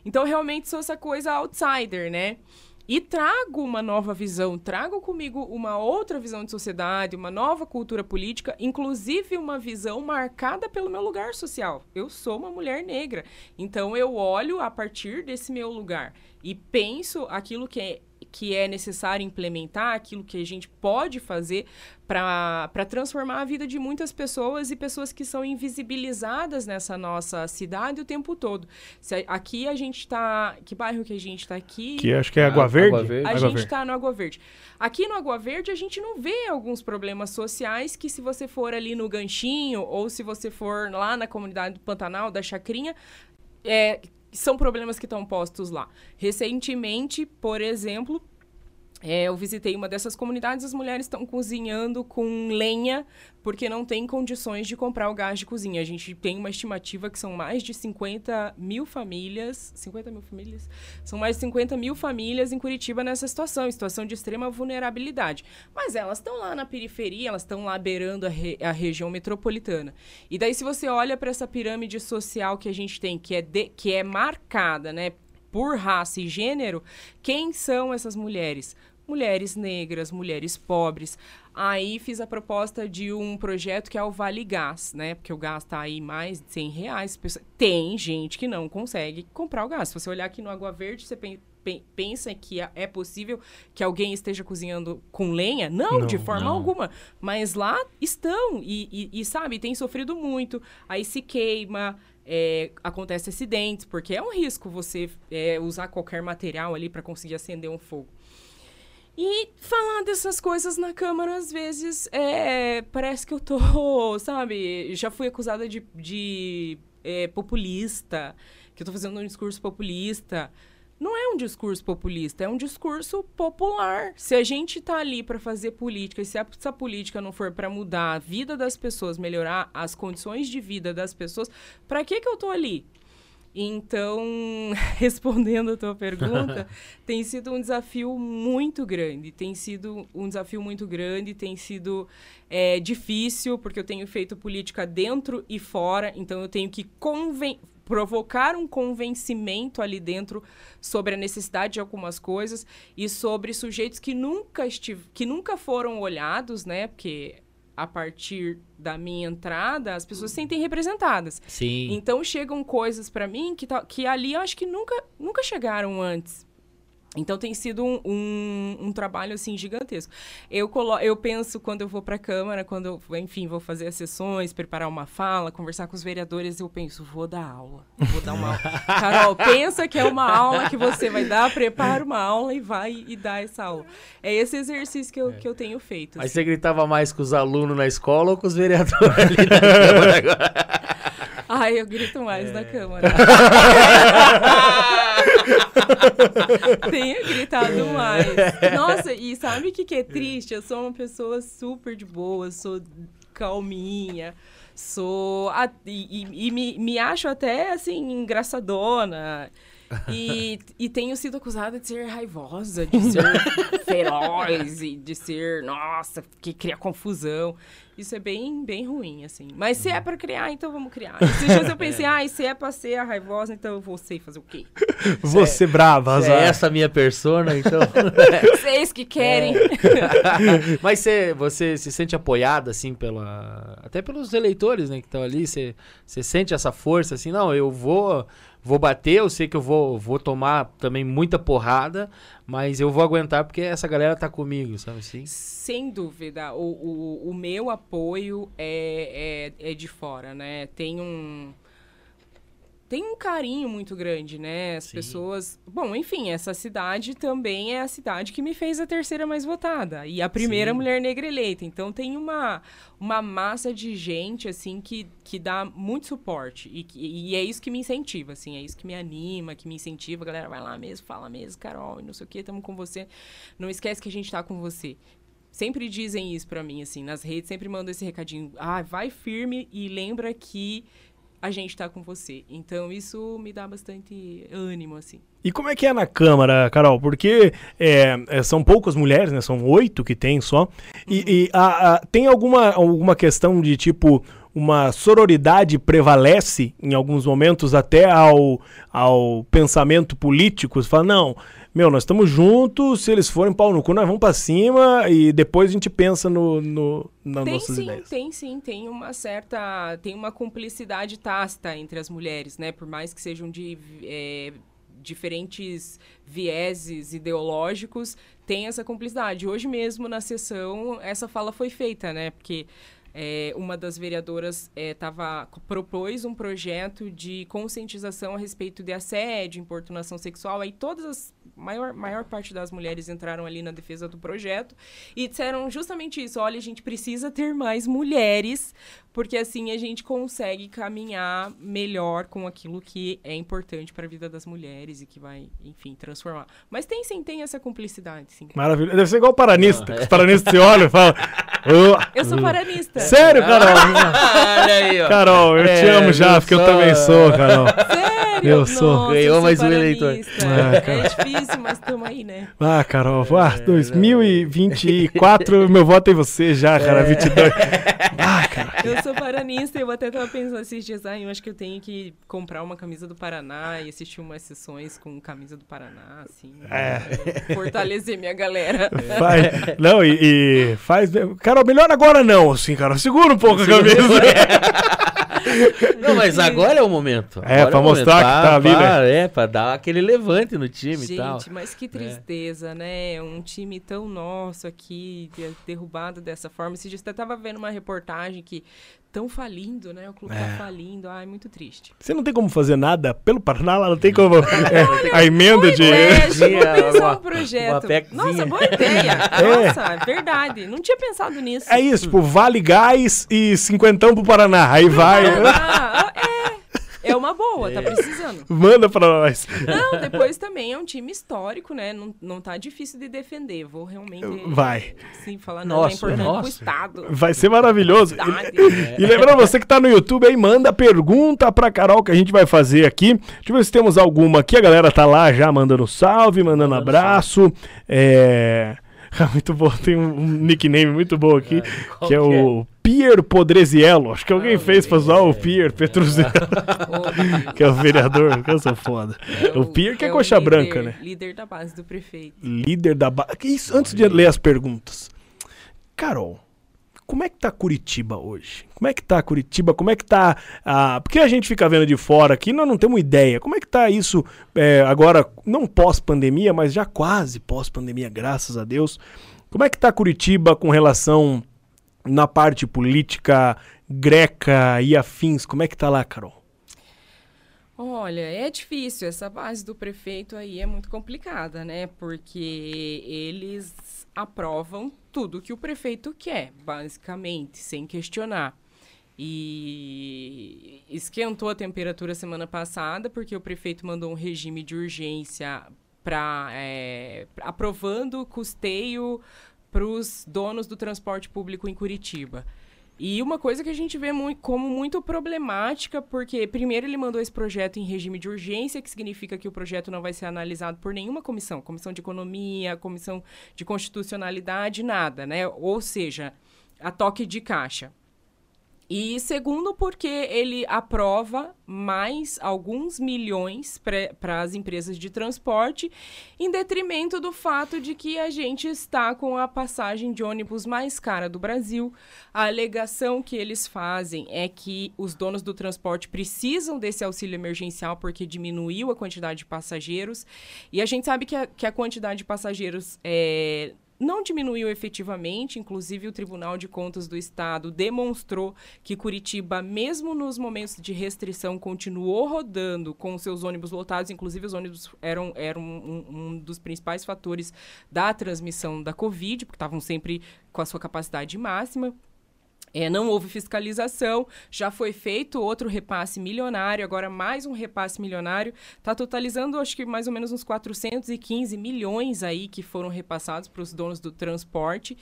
Então, realmente sou essa coisa outsider, né? E trago uma nova visão, trago comigo uma outra visão de sociedade, uma nova cultura política, inclusive uma visão marcada pelo meu lugar social. Eu sou uma mulher negra, então eu olho a partir desse meu lugar e penso aquilo que é, que é necessário implementar, aquilo que a gente pode fazer para transformar a vida de muitas pessoas e pessoas que são invisibilizadas nessa nossa cidade o tempo todo. Se a- aqui a gente está. Que bairro que a gente está aqui? Que acho que é Ah, Água Verde. Água Verde. A Água gente Verde. está no Água Verde. Aqui no Água Verde, a gente não vê alguns problemas sociais que, se você for ali no Ganchinho ou se você for lá na comunidade do Pantanal, da Chacrinha, é, são problemas que estão postos lá. Recentemente, por exemplo, é, eu visitei uma dessas comunidades, as mulheres estão cozinhando com lenha porque não tem condições de comprar o gás de cozinha. A gente tem uma estimativa que são mais de 50 mil famílias. 50 mil famílias? São mais de 50 mil famílias em Curitiba nessa situação, situação de extrema vulnerabilidade. Mas elas estão lá na periferia, elas estão lá beirando a, re- a região metropolitana. E daí, se você olha para essa pirâmide social que a gente tem, que é, de- que é marcada, né? por raça e gênero, quem são essas mulheres? Mulheres negras, mulheres pobres. Aí fiz a proposta de um projeto que é o Vale Gás, né? Porque o gás tá aí mais de 100 reais. Tem gente que não consegue comprar o gás. Se você olhar aqui no Água Verde, você pen- pen- pensa que é- é possível que alguém esteja cozinhando com lenha? Não, Não, de forma não. alguma. Mas lá estão. E, e- e, sabe, tem sofrido muito. Aí se queima, é, acontece acidentes, porque é um risco você é, usar qualquer material ali para conseguir acender um fogo. E falar dessas coisas na Câmara, às vezes, é, parece que eu tô, (laughs) sabe? Já fui acusada de, de é, populista, que eu tô fazendo um discurso populista. Não é um discurso populista, é um discurso popular. Se a gente tá ali para fazer política e se essa política não for para mudar a vida das pessoas, melhorar as condições de vida das pessoas, para que que eu tô ali? Então, (laughs) respondendo a tua pergunta, (laughs) tem sido um desafio muito grande. Tem sido um desafio muito grande, tem sido é, difícil, porque eu tenho feito política dentro e fora, então eu tenho que conven provocar um convencimento ali dentro sobre a necessidade de algumas coisas e sobre sujeitos que nunca estive, que nunca foram olhados, né? Porque a partir da minha entrada, as pessoas se sentem representadas. Sim. Então chegam coisas pra mim que, tá- que ali eu acho que nunca, nunca chegaram antes. Então tem sido um, um, um, trabalho assim gigantesco. Eu colo eu penso quando eu vou para a Câmara, quando eu, enfim, vou fazer as sessões, preparar uma fala, conversar com os vereadores, eu penso, vou dar aula. Vou dar uma aula. (laughs) Carol, pensa que é uma aula que você vai dar, prepara uma aula e vai e dá essa aula. É esse exercício que eu, é. que eu tenho feito. Assim. Aí você gritava mais com os alunos na escola ou com os vereadores (laughs) ali na Câmara agora? Ai, eu grito mais é. na Câmara. (laughs) (laughs) Tenho gritado mais. Nossa, e sabe o que, que é triste? Eu sou uma pessoa super de boa, sou calminha, sou. A, e, e me, me acho até assim, engraçadona. E, (laughs) e tenho sido acusada de ser raivosa, de ser (laughs) feroz e de ser, nossa, que cria confusão. Isso é bem, bem ruim, assim. Mas se é pra criar, então vamos criar. Esses dias eu pensei, (laughs) ah, se é pra ser a raivosa, então eu vou ser fazer o quê? Você é, brava, Azar. É essa minha persona, então. Vocês que querem. É. Mas você, você se sente apoiada, assim, pela. Até pelos eleitores, né, que estão ali. Você, você sente essa força, assim, não, eu vou vou bater, eu sei que eu vou, vou tomar também muita porrada, mas eu vou aguentar porque essa galera tá comigo, sabe assim? Sem dúvida. O, o, o meu apoio é, é, é de fora, né? Tem um tem um carinho muito grande, né? As Sim. pessoas. Bom, enfim, essa cidade também é a cidade que me fez a terceira mais votada. E a primeira Sim. mulher negra eleita. Então tem uma, uma massa de gente, assim, que, que dá muito suporte. E, e é isso que me incentiva, assim, é isso que me anima, que me incentiva. A galera vai lá mesmo, fala mesmo, Carol, e não sei o que, estamos com você. Não esquece que a gente tá com você sempre dizem isso para mim, assim, nas redes, sempre mandam esse recadinho. Ah, vai firme e lembra que a gente está com você. Então isso me dá bastante ânimo, assim. E como é que é na Câmara, Carol? Porque é, é são poucas mulheres, né? São oito que tem só. E, uhum. e a, a, tem alguma, alguma questão de tipo uma sororidade prevalece em alguns momentos até ao, ao pensamento político? Você fala, não, meu, nós estamos juntos, se eles forem pau no cu, nós vamos para cima e depois a gente pensa no, no nas tem, nossas sim, ideias. Tem sim, tem uma certa, tem uma cumplicidade tácita entre as mulheres, né? Por mais que sejam de é, diferentes vieses ideológicos, tem essa cumplicidade. Hoje mesmo na sessão essa fala foi feita, né? Porque é, uma das vereadoras é, propôs um projeto de conscientização a respeito de assédio, importunação sexual. Aí todas as maior, maior parte das mulheres entraram ali na defesa do projeto e disseram justamente isso: olha, a gente precisa ter mais mulheres, porque assim a gente consegue caminhar melhor com aquilo que é importante para a vida das mulheres e que vai, enfim, transformar. Mas tem sim, tem essa cumplicidade, sim. Maravilha. Deve ser igual o paranista. Ah, é. Os paranistas se olham e falam. Oh, eu sou paranista. Sério, Carol? (laughs) Olha aí, ó. Carol, eu é, te amo já, porque só... eu também sou, Carol. Sério? Eu Nossa, sou. Ganhou mais um eleitor. Ah, é difícil, mas estamos aí, né? (laughs) Ah, Carol, ah, 2024, é, meu voto é em você já, cara, 22. (laughs) Ah, cara. Eu sou paranista e eu até tava pensando esses dias, ah, eu acho que eu tenho que comprar uma camisa do Paraná e assistir umas sessões com camisa do Paraná, assim. É. Fortalecer minha galera. (laughs) Faz, não, e, e faz. Carol, melhor agora não, assim, cara. Segura um pouco a camisa. Não, mas agora é o momento. É, agora pra é mostrar momento. Tá ali, né? É, pra dar aquele levante no time Gente, e tal. Gente, mas que é. tristeza, é. né? Um time tão nosso aqui, derrubado dessa forma. Esse dia você tava vendo uma reportagem que estão falindo, né? O clube tá é. tá falindo. Ai, muito triste. Você não tem como fazer nada pelo Paraná? Lá não tem como. (laughs) é, a emenda de. Ideia, vou pensar um projeto. Nossa, boa ideia. (laughs) É. Nossa, verdade. Não tinha pensado nisso. É isso, tipo, vale gás e cinquentão pro Paraná. Aí vai. Ah, é é uma boa, tá é. precisando. Manda pra nós. Não, depois também é um time histórico, né? Não, não tá difícil de defender. Vou realmente. Vai. Sim, falar, não, é nossa, é importante nossa. pro Estado. Vai ser maravilhoso. E, e lembrando você que tá no YouTube aí, manda pergunta pra Carol que a gente vai fazer aqui. Deixa eu ver se temos alguma aqui. A galera tá lá já mandando salve, mandando, mandando abraço. Salve. É. (laughs) muito bom, tem um, nickname muito bom aqui, é, que é, é o Pier Podreziello. Acho que alguém ah, fez pra usar o Pier Petruzello, (laughs) que é o vereador, que eu sou foda. É o, o Pier que é, é coxa líder, branca, né? Líder da base do prefeito. Líder da base. Isso, antes de ler as perguntas. Carol, Como é que tá Curitiba hoje? Como é que tá Curitiba? Como é que tá. Ah, porque a gente fica vendo de fora aqui, nós não temos ideia. Como é que tá isso é, agora, não pós-pandemia, mas já quase pós-pandemia, graças a Deus. Como é que tá Curitiba com relação na parte política greca e afins? Como é que tá lá, Carol? Olha, é difícil. Essa base do prefeito aí é muito complicada, né? Porque eles aprovam tudo que o prefeito quer, basicamente, sem questionar. E esquentou a temperatura semana passada, porque o prefeito mandou um regime de urgência para é, aprovando custeio para os donos do transporte público em Curitiba. E uma coisa que a gente vê muito, como muito problemática, porque primeiro ele mandou esse projeto em regime de urgência, que significa que o projeto não vai ser analisado por nenhuma comissão, comissão de economia, comissão de constitucionalidade, nada, né? Ou seja, a toque de caixa. E segundo, porque ele aprova mais alguns milhões para as empresas de transporte, em detrimento do fato de que a gente está com a passagem de ônibus mais cara do Brasil. A alegação que eles fazem é que os donos do transporte precisam desse auxílio emergencial porque diminuiu a quantidade de passageiros. E a gente sabe que a, que a quantidade de passageiros é, não diminuiu efetivamente, inclusive o Tribunal de Contas do Estado demonstrou que Curitiba, mesmo nos momentos de restrição, continuou rodando com seus ônibus lotados, inclusive os ônibus eram, eram um, um dos principais fatores da transmissão da Covid, porque estavam sempre com a sua capacidade máxima. É, não houve fiscalização, já foi feito outro repasse milionário, agora mais um repasse milionário. Está totalizando, acho que mais ou menos uns 415 milhões aí que foram repassados para os donos do transporte.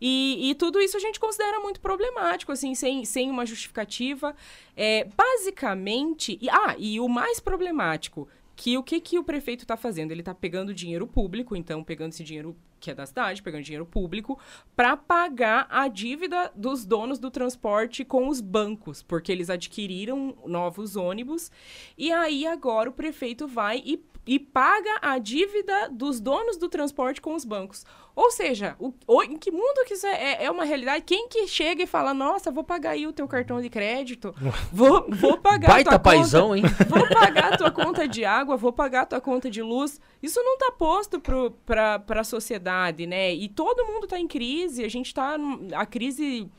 E, e, tudo isso a gente considera muito problemático, assim, sem, sem uma justificativa. É, basicamente, e, ah, e o mais problemático, que o que, que o prefeito está fazendo? Ele está pegando dinheiro público, então pegando esse dinheiro que é da cidade, pegando dinheiro público, para pagar a dívida dos donos do transporte com os bancos, porque eles adquiriram novos ônibus. E aí agora o prefeito vai e e paga a dívida dos donos do transporte com os bancos. Ou seja, o, o, em que mundo que isso é, é, é, uma realidade? Quem que chega e fala, nossa, vou pagar aí o teu cartão de crédito, vou, vou pagar Baita tua paizão, conta, hein? (laughs) Vou pagar a tua conta de água, vou pagar a tua conta de luz. Isso não está posto para a sociedade, né? E todo mundo está em crise, a gente está... A crise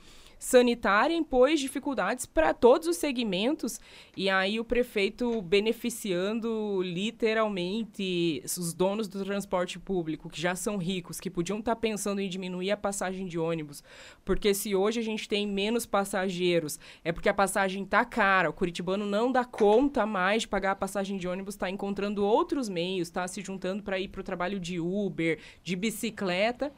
sanitária impôs dificuldades para todos os segmentos e aí o prefeito beneficiando literalmente os donos do transporte público que já são ricos, que podiam estar tá pensando em diminuir a passagem de ônibus, porque se hoje a gente tem menos passageiros, é porque a passagem está cara, o curitibano não dá conta mais de pagar a passagem de ônibus, está encontrando outros meios, está se juntando para ir para o trabalho de Uber, de bicicleta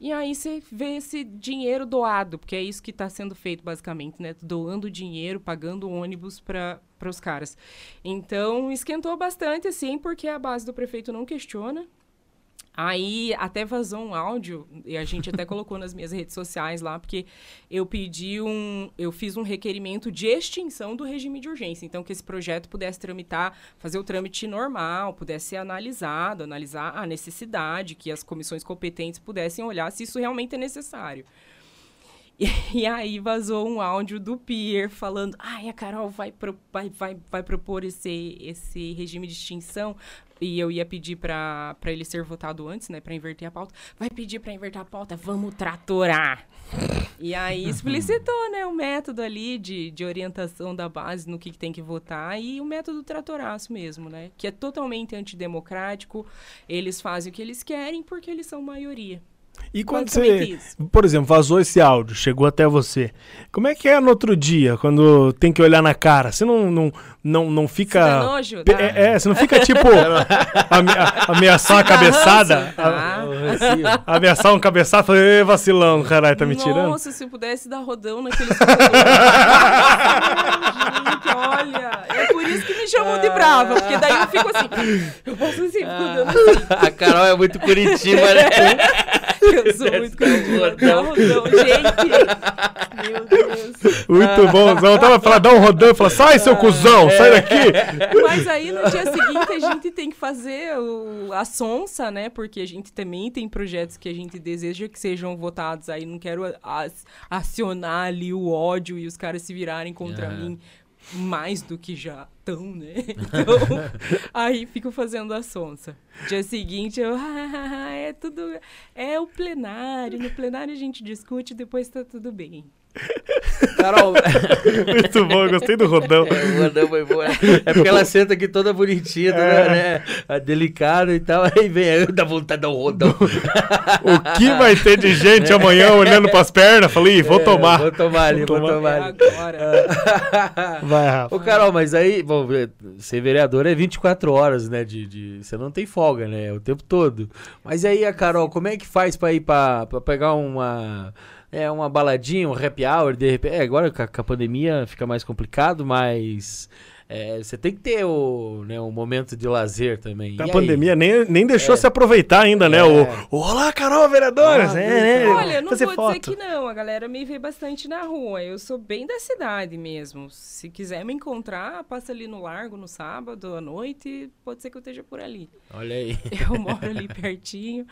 e aí você vê esse dinheiro doado, porque é isso que está sendo feito basicamente, né? Doando dinheiro, pagando ônibus para os caras. Então, esquentou bastante, assim, porque a base do prefeito não questiona, Aí até vazou um áudio, e a gente até colocou nas minhas redes sociais lá, porque eu pedi um. Eu fiz um requerimento de extinção do regime de urgência. Então, que esse projeto pudesse tramitar, fazer o trâmite normal, pudesse ser analisado, analisar a necessidade, que as comissões competentes pudessem olhar se isso realmente é necessário. (laughs) E, aí vazou um áudio do Pierre falando: ai, a Carol vai, pro, vai, vai, vai propor esse, esse regime de extinção. E eu ia pedir para ele ser votado antes, né? Para inverter a pauta. Vai pedir para inverter a pauta, vamos tratorar. e aí (laughs) explicitou, né, o método ali de, de orientação da base no que, que tem que votar e o método tratoraço mesmo, né? Que é totalmente antidemocrático. Eles fazem o que eles querem porque eles são maioria. E quando você, por exemplo, vazou esse áudio, chegou até você, como é que é no outro dia, quando tem que olhar na cara? Você não, não, não, não fica. Você nojo, é, é, você não fica tipo (laughs) ameaçar uma cabeçada? Ah, assim, ameaçar um cabeçado e vacilão, caralho, tá me tirando? Nossa, se eu pudesse dar rodão naquele (laughs) Gente, olha. É por isso que me chamam de brava, porque daí eu fico assim. Eu posso assim, ah, assim. A Carol é muito Curitiba, né? (laughs) Eu sou muito Curitiba. Dá um rodão, gente. Meu Deus. Muito bom. Zão tava falando, dá um rodão e fala, sai, seu cuzão, sai daqui. Mas aí no dia seguinte a gente tem que fazer o, a sonsa, né? Porque a gente também tem projetos que a gente deseja que sejam votados. Aí não quero as- acionar ali o ódio e os caras se virarem contra mim mais do que já estão, né? (laughs) Então, aí fico fazendo a sonsa. Dia seguinte eu, (laughs) "Ah, é tudo, é o plenário, no plenário a gente discute depois tá tudo bem. Carol, (laughs) Muito bom, eu gostei do rodão. É, o Rodão foi boa. É porque ela senta aqui toda bonitinha, toda, né? ah, Delicada e tal. Aí vem, aí dá vontade de dar um rodão. O que vai ter de gente amanhã olhando pras pernas? Falei, "Ih, vou É, tomar. Vou tomar ali, Vou vou tomar. tomar É ali. agora. (laughs) Vai, Rafa. Ô, Carol, mas aí, bom, ser vereador é 24 horas, né? De, de- você não tem folga, né? O tempo todo. Mas aí, a Carol, como é que faz pra ir pra, pra pegar uma. É, uma baladinha, um happy hour, de repente. É, agora com a, com a pandemia fica mais complicado, mas. é, você tem que ter o, né, um momento de lazer também. A E aí? pandemia nem, nem deixou É. se aproveitar ainda, né? É. O, o Olá, Carol, vereadoras! Ah, é, né? Olha, não Fazer vou foto. dizer que não. A galera me vê bastante na rua. Eu sou bem da cidade mesmo. Se quiser me encontrar, passa ali no largo no sábado à noite. Pode ser que eu esteja por ali. Olha aí. Eu moro ali pertinho.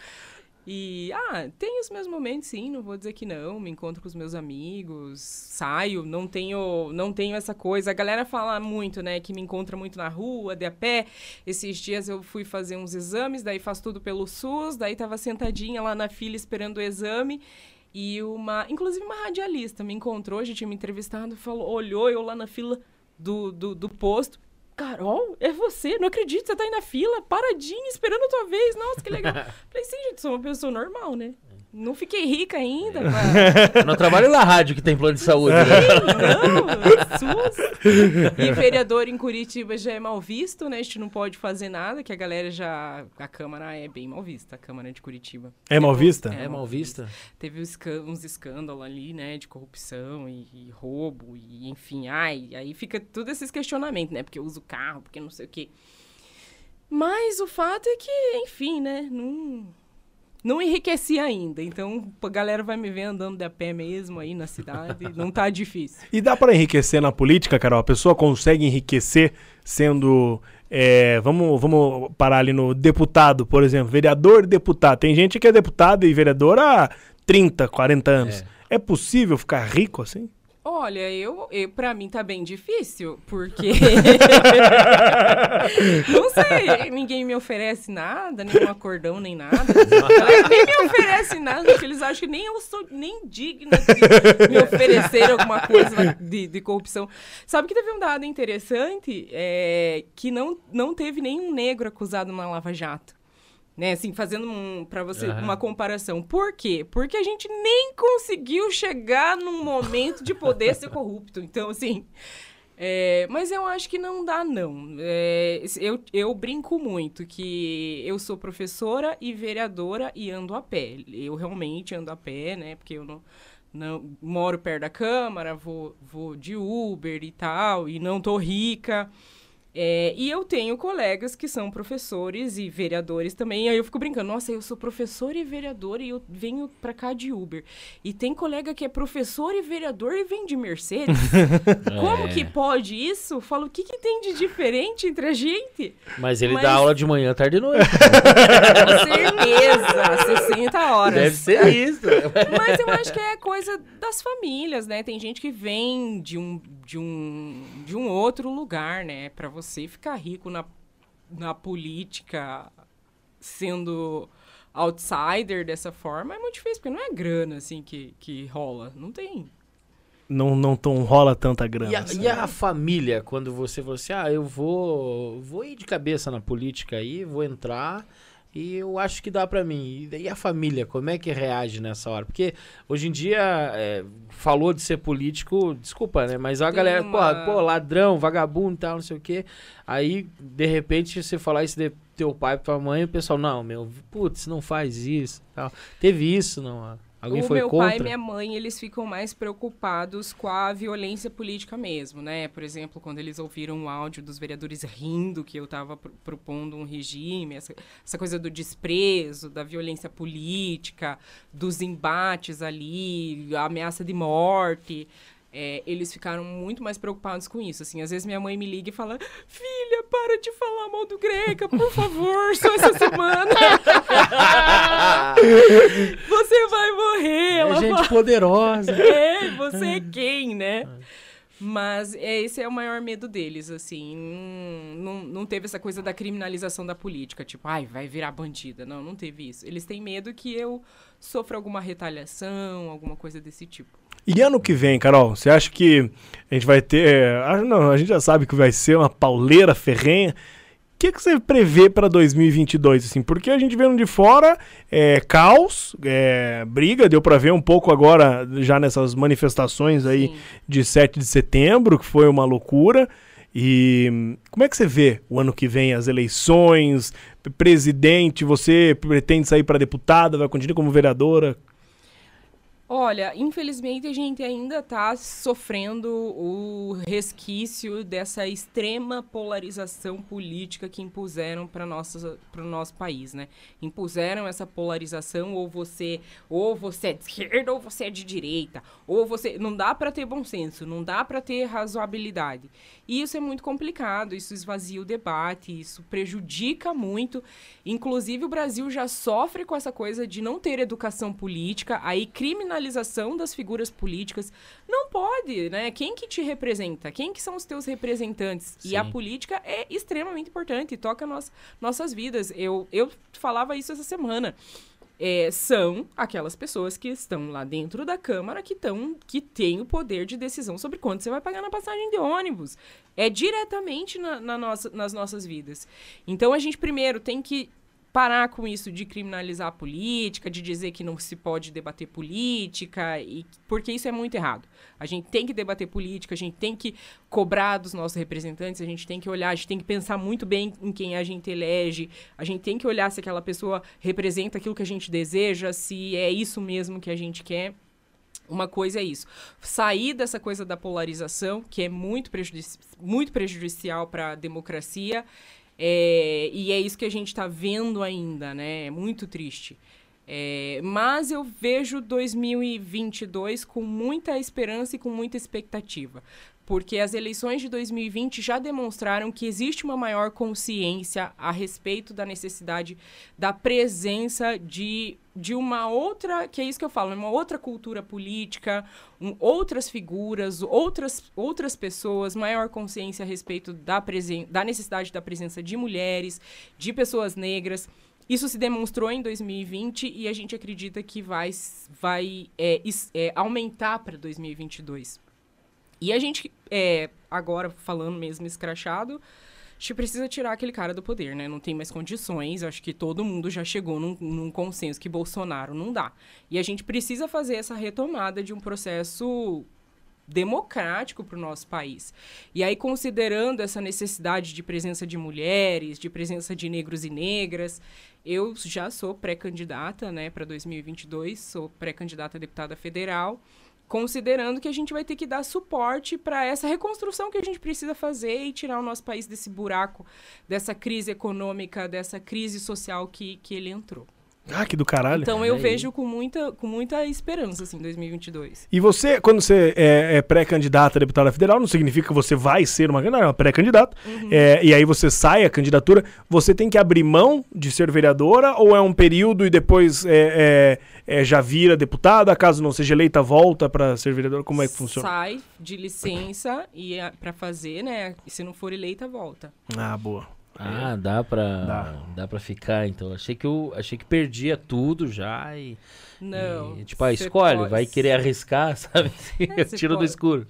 E, ah, tem os meus momentos, sim, não vou dizer que não. Me encontro com os meus amigos, saio, não tenho, não tenho essa coisa. A galera fala muito, né, que me encontra muito na rua, de a pé. Esses dias eu fui fazer uns exames, daí faço tudo pelo SUS, daí tava sentadinha lá na fila esperando o exame. E uma, inclusive uma radialista me encontrou, já tinha me entrevistado, falou, olhou eu lá na fila do, do, do posto. Carol, é você? Não acredito, você tá aí na fila, paradinha, esperando a tua vez. Nossa, que legal. (laughs) Falei, sim, gente, sou uma pessoa normal, né? Não fiquei rica ainda. pra- Eu não trabalho na rádio que tem plano de saúde. né? Não, SUS. E vereador em Curitiba já é mal visto, né? A gente não pode fazer nada, que a galera já. A Câmara é bem mal vista, a Câmara de Curitiba. É mal vista? É mal vista? Teve uns escândalos ali, né? De corrupção e, e roubo, e enfim. Ai, aí fica tudo esses questionamentos, né? Porque eu uso carro, porque não sei o quê. Mas o fato é que, enfim, né? Não, não enriqueci ainda. Então a galera vai me ver andando de a pé mesmo aí na cidade. não tá difícil. E dá pra enriquecer na política, Carol? A pessoa consegue enriquecer sendo. é, vamos, vamos parar ali no deputado, por exemplo. Vereador e deputado. Tem gente que é deputado e vereador há 30, 40 anos. É, possível ficar rico assim? Olha, eu, eu para mim tá bem difícil, porque (laughs) não sei, ninguém me oferece nada, nem um acordão, nem nada. (laughs) Nem me oferece nada, porque eles acham que nem eu sou nem digna de me oferecer alguma coisa de, de corrupção. Sabe que teve um dado interessante é, que não, não teve nenhum negro acusado na Lava Jato. Né, assim, fazendo um, para você Aham. uma comparação. Por quê? Porque a gente nem conseguiu chegar num momento de poder ser corrupto. Então, assim. é, mas eu acho que não dá, não. É, eu, eu brinco muito que eu sou professora e vereadora e ando a pé. Eu realmente ando a pé, né? Porque eu não, não moro perto da Câmara, vou, vou de Uber e tal, e não tô rica. É, e eu tenho colegas que são professores e vereadores também. Aí eu fico brincando, nossa, eu sou professor e vereador e eu venho pra cá de Uber. E tem colega que é professor e vereador e vem de Mercedes. (laughs) Como É. que pode isso? Eu Falo, o que, que tem de diferente entre a gente? Mas ele Mas- dá aula de manhã, tarde e noite. (laughs) Com certeza, 60 horas. Deve ser isso. Mas eu acho que é coisa das famílias, né? Tem gente que vem de um, de um, de um outro lugar, né? Pra você ficar rico na, na política, sendo outsider dessa forma, é muito difícil, porque não é grana, assim, que, que rola. Não tem. Não, não tão rola tanta grana. E a, assim. e a família, quando você falou assim, ah, eu vou, vou ir de cabeça na política aí, vou entrar e eu acho que dá pra mim. E, a família, como é que reage nessa hora? Porque hoje em dia, é, falou de ser político, desculpa, né? Mas a Tem galera, uma- porra, pô, ladrão, vagabundo e tal, não sei o quê. Aí, de repente, você falar isso de teu pai tua mãe, o pessoal, não, meu, putz, não faz isso tal. Teve isso, não? Alguém o meu contra? pai e minha mãe, eles ficam mais preocupados com a violência política mesmo, né? Por exemplo, quando eles ouviram o áudio dos vereadores rindo que eu estava propondo um regime, essa, essa coisa do desprezo, da violência política, dos embates ali, a ameaça de morte. É, eles ficaram muito mais preocupados com isso. Assim, às vezes minha mãe me liga e fala: Filha, para de falar mal do Greca, por favor, só essa (laughs) semana. você vai morrer. É Ela gente fala, poderosa. é, você é quem, né? Mas é, esse é o maior medo deles, assim. Não, não, não teve essa coisa da criminalização da política, tipo, ai, vai virar bandida. Não, não teve isso. Eles têm medo que eu sofra alguma retaliação, alguma coisa desse tipo. E ano que vem, Carol, você acha que a gente vai ter. Ah, não, a gente já sabe que vai ser uma pauleira ferrenha. O que, que você prevê para 2022? Assim? Porque a gente vendo de fora é, caos, é, briga, deu para ver um pouco agora, já nessas manifestações aí Sim. de 7 de setembro, que foi uma loucura. E como é que você vê o ano que vem, as eleições, presidente, você pretende sair para deputada, vai continuar como vereadora? Olha, infelizmente a gente ainda está sofrendo o resquício dessa extrema polarização política que impuseram para o nosso país, né? Impuseram essa polarização ou você ou você é de esquerda ou você é de direita, ou você não dá para ter bom senso, não dá para ter razoabilidade. E isso é muito complicado, isso esvazia o debate, isso prejudica muito. Inclusive o Brasil já sofre com essa coisa de não ter educação política, aí criminalização das figuras políticas. Não pode, né? Quem que te representa? Quem que são os teus representantes? E a Sim. política é extremamente importante, toca nos, nossas vidas. Eu, eu falava isso essa semana. É, são aquelas pessoas que estão lá dentro da Câmara que, tão, que têm o poder de decisão sobre quanto você vai pagar na passagem de ônibus. É diretamente na, na nossa, nas nossas vidas. Então a gente primeiro tem que parar com isso de criminalizar a política, de dizer que não se pode debater política, e, porque isso é muito errado. A gente tem que debater política, a gente tem que cobrar dos nossos representantes, a gente tem que olhar, a gente tem que pensar muito bem em quem a gente elege, a gente tem que olhar se aquela pessoa representa aquilo que a gente deseja, se é isso mesmo que a gente quer. Uma coisa é isso. Sair dessa coisa da polarização, que é muito, prejudici muito prejudicial para a democracia, é, e é isso que a gente está vendo ainda, né? É muito triste. É, mas eu vejo 2022 com muita esperança e com muita expectativa. Porque as eleições de 2020 já demonstraram que existe uma maior consciência a respeito da necessidade da presença de, de uma outra, que é isso que eu falo, uma outra cultura política, um, outras figuras, outras, outras pessoas, maior consciência a respeito da, presen da necessidade da presença de mulheres, de pessoas negras. Isso se demonstrou em 2020 e a gente acredita que vai, vai é, é, aumentar para 2022. E a gente, é, agora falando mesmo escrachado, gente precisa tirar aquele cara do poder, né? Não tem mais condições. Acho que todo mundo já chegou num, num consenso que Bolsonaro não dá. E a gente precisa fazer essa retomada de um processo democrático para o nosso país. E aí, considerando essa necessidade de presença de mulheres, de presença de negros e negras, eu já sou pré-candidata né, para 2022, sou pré-candidata a deputada federal considerando que a gente vai ter que dar suporte para essa reconstrução que a gente precisa fazer e tirar o nosso país desse buraco, dessa crise econômica, dessa crise social que, que ele entrou. Ah, que do caralho. Então eu Aí. vejo com muita, com muita esperança, assim, 2022. E você, quando você é, é pré-candidata a deputada federal, não significa que você vai ser uma, não, é uma pré-candidata. É, e aí você sai a candidatura, você tem que abrir mão de ser vereadora ou é um período e depois é, é, é, já vira deputada, caso não seja eleita, volta para ser vereadora? Como é que funciona? Sai de licença e para fazer, né? E se não for eleita, volta. Ah, boa. Ah, dá pra, Dá. dá. pra ficar, então. Achei que eu achei que perdia tudo já e. Não. e, tipo, ah, escolhe, pode- vai querer (laughs) arriscar, sabe? É, (laughs) Tiro do escuro.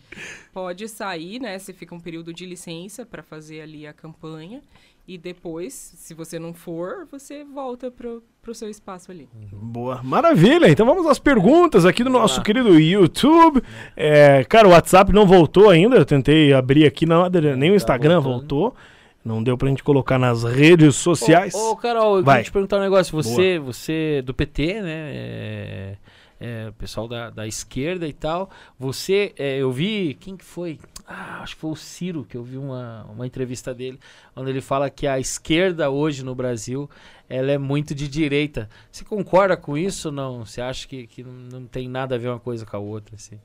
Pode sair, né? Você fica um período de licença para fazer ali a campanha. E depois, se você não for, você volta pro, pro seu espaço ali. Boa, maravilha. Então vamos às perguntas aqui do nosso querido YouTube. É, cara, o WhatsApp não voltou ainda. Eu tentei abrir aqui, nada, nem o tá Instagram voltando. voltou. Não deu pra gente colocar nas redes sociais. Ô, ô, Carol, eu Vai. queria te perguntar um negócio. Você, você é do PT, né? É, é, pessoal da, da esquerda e tal. Você, é, eu vi, quem que foi? Ah, acho que foi o Ciro, que eu vi uma, uma entrevista dele, onde ele fala que a esquerda hoje no Brasil, ela é muito de direita. Você concorda com isso ou não? Você acha que, que não tem nada a ver uma coisa com a outra, assim?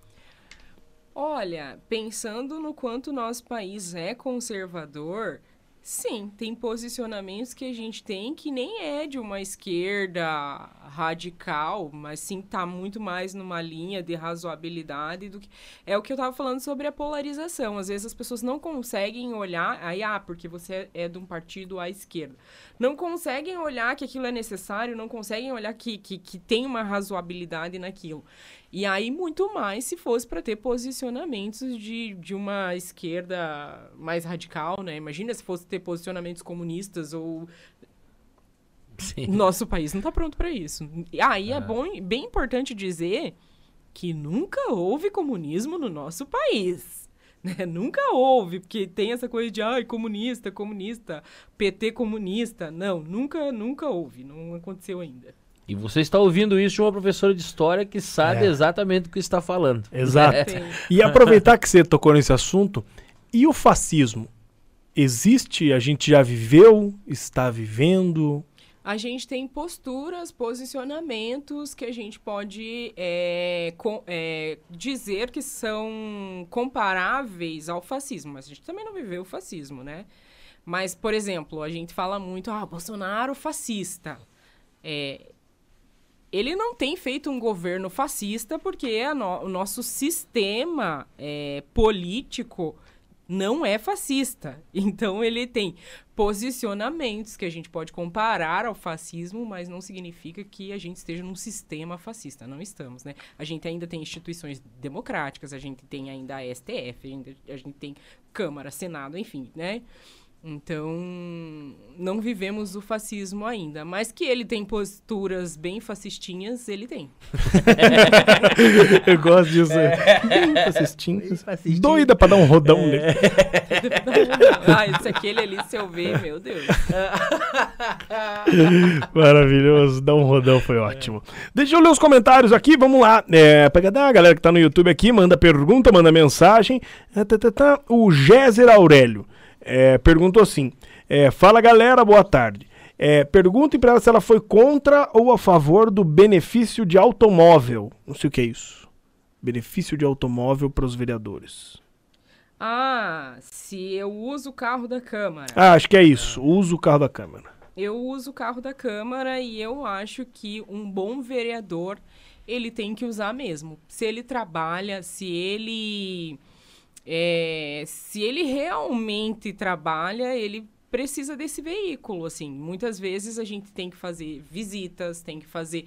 Olha, pensando no quanto nosso país é conservador, sim, tem posicionamentos que a gente tem que nem é de uma esquerda radical, mas sim tá muito mais numa linha de razoabilidade do que é o que eu tava falando sobre a polarização. Às vezes as pessoas não conseguem olhar, aí ah, porque você é de um partido à esquerda. Não conseguem olhar que aquilo é necessário, não conseguem olhar que, que, que tem uma razoabilidade naquilo. E aí, muito mais se fosse para ter posicionamentos de, de uma esquerda mais radical, né? Imagina se fosse ter posicionamentos comunistas ou. Sim. Nosso país não está pronto para isso. Aí é. é bom, bem importante dizer que nunca houve comunismo no nosso país. Né? Nunca houve, porque tem essa coisa de ai, comunista, comunista, PT comunista. Não, nunca, nunca houve, não aconteceu ainda. E você está ouvindo isso de uma professora de história que sabe é. exatamente o que está falando. Exato. É. E aproveitar que você tocou nesse assunto, e o fascismo? Existe? A gente já viveu? Está vivendo? A gente tem posturas, posicionamentos que a gente pode é, com, é, dizer que são comparáveis ao fascismo. Mas a gente também não viveu o fascismo, né? Mas, por exemplo, a gente fala muito, ah, Bolsonaro fascista. É, ele não tem feito um governo fascista porque no, o nosso sistema é, político não é fascista. (laughs) Então ele tem posicionamentos que a gente pode comparar ao fascismo, mas não significa que a gente esteja num sistema fascista. Não estamos, né? A gente ainda tem instituições democráticas, a gente tem ainda a STF, a gente, a gente tem Câmara, Senado, enfim, né? Então, não vivemos o fascismo ainda. Mas que ele tem posturas bem fascistinhas, ele tem. (laughs) Eu gosto disso. É. Bem fascistinhas. Fascistinha. Doida pra dar um rodão é. nele. (laughs) ah, esse aquele ali, se eu ver, meu Deus. (laughs) Maravilhoso. Dar um rodão foi ótimo. Deixa eu ler os comentários aqui, vamos lá. É, pega a galera que tá no YouTube aqui, manda pergunta, manda mensagem. O Géser Aurélio é, perguntou assim: é, Fala galera, boa tarde. É, perguntem para ela se ela foi contra ou a favor do benefício de automóvel. Não sei o que é isso. Benefício de automóvel para os vereadores. Ah, se eu uso o carro da Câmara. Ah, acho que é isso. Uso o carro da Câmara. Eu uso o carro da Câmara e eu acho que um bom vereador ele tem que usar mesmo. Se ele trabalha, se ele é, se ele realmente trabalha, ele precisa desse veículo, assim. Muitas vezes a gente tem que fazer visitas, tem que fazer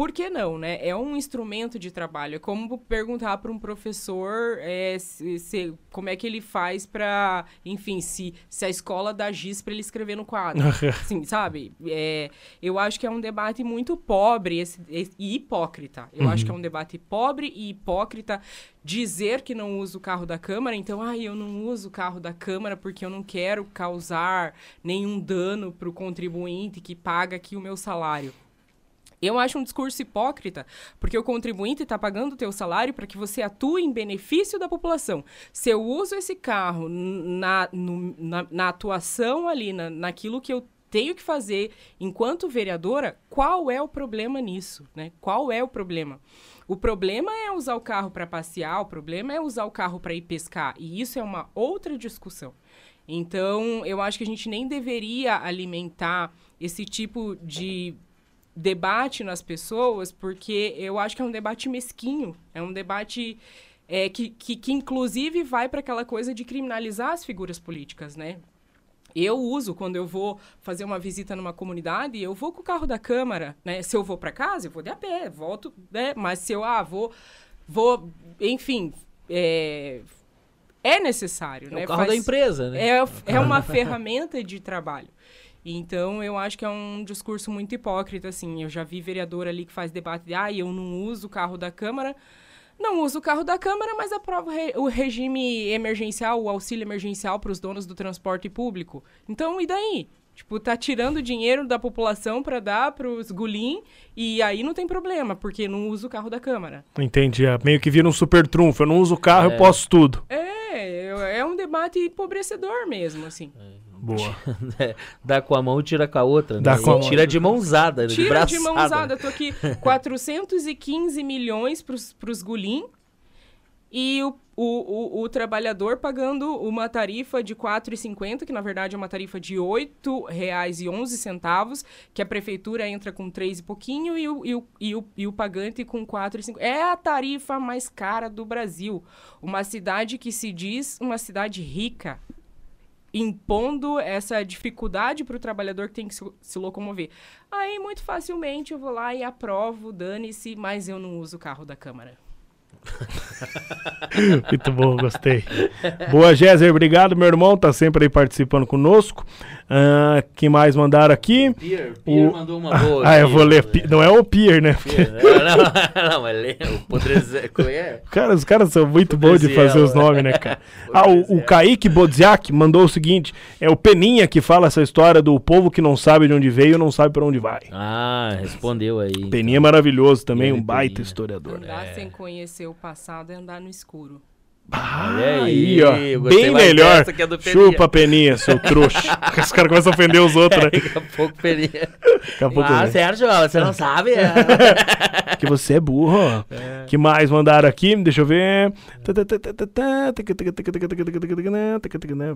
por que não, né? É um instrumento de trabalho. É como perguntar para um professor é, se, se, como é que ele faz para, enfim, se, se a escola dá giz para ele escrever no quadro. (laughs) assim, sabe? É, eu acho que é um debate muito pobre esse, esse, e hipócrita. Eu uhum. acho que é um debate pobre e hipócrita dizer que não usa o carro da Câmara. Então, ah, eu não uso o carro da Câmara porque eu não quero causar nenhum dano para o contribuinte que paga aqui o meu salário. Eu acho um discurso hipócrita, porque o contribuinte está pagando o teu salário para que você atue em benefício da população. Se eu uso esse carro na, no, na, na, atuação ali, na, naquilo que eu tenho que fazer enquanto vereadora, qual é o problema nisso? Né? Qual é o problema? O problema é usar o carro para passear, o problema é usar o carro para ir pescar. E isso é uma outra discussão. Então, eu acho que a gente nem deveria alimentar esse tipo de debate nas pessoas, porque eu acho que é um debate mesquinho, é um debate é, que, que, que, inclusive, vai para aquela coisa de criminalizar as figuras políticas, né? Eu uso, quando eu vou fazer uma visita numa comunidade, eu vou com o carro da Câmara, né? Se eu vou para casa, eu vou de a pé, volto, né? Mas se eu, ah, vou, vou enfim, é, é necessário, é né? O carro Faz, da empresa, né? É, é uma (laughs) ferramenta de trabalho. Então, eu acho que é um discurso muito hipócrita, assim. Eu já vi vereador ali que faz debate de, ah, eu não uso o carro da Câmara, não usa o carro da Câmara, mas aprova o, re o regime emergencial, o auxílio emergencial para os donos do transporte público. Então, e daí? Tipo, tá tirando dinheiro da população para dar para os gulim e aí não tem problema, porque não usa o carro da Câmara. Entendi. É meio que vira um super trunfo. Eu não uso o carro, É. eu posso tudo. É, é um debate empobrecedor mesmo, assim. Boa. (laughs) Dá com a mão e tira com a outra. Dá né? com a mão. tira de mãozada, de Tira de mãozada. Tô aqui (laughs) 415 milhões pros, pros gulim e o, o, o, o trabalhador pagando uma tarifa de R$ 4,50, que na verdade é uma tarifa de R$ 8,11, que a prefeitura entra com 3 e pouquinho e o, e o, e o, e o pagante com 4,50. É a tarifa mais cara do Brasil. Uma cidade que se diz uma cidade rica, impondo essa dificuldade para o trabalhor que tem que se, se locomover. Aí, muito facilmente, eu vou lá e aprovo, dane-se, mas eu não uso o carro da Câmara. (laughs) Muito bom, gostei. Boa, Géser, obrigado, meu irmão. Tá sempre aí participando conosco. Ah, que mais mandaram aqui? Pier, O- mandou uma boa. Ah, eu aqui, vou ler. né? Não é o Pier, né? Pier, né? Não, não, mas lê o Podreze... Como é? (laughs) Cara, os caras são muito bons de fazer os né? nomes, né, cara? (laughs) Ah, o, o. Kaique Bodziak mandou o seguinte: é o Peninha que fala essa história do povo que não sabe de onde veio e não sabe pra onde vai. Ah, respondeu aí. Peninha é maravilhoso também, um baita Peninha. historiador. Andar sem conhecer o passado é andar no escuro. Olha Aí, ó, bem melhor. que a do Peninha. Chupa, Peninha, seu trouxa. (laughs) Os caras começam a ofender os outros, né? Daqui a pouco Peninha. Daqui a pouco, Ah, né? Sérgio, você não sabe? (laughs) que você é burro. ó. que mais mandaram aqui? Deixa eu ver.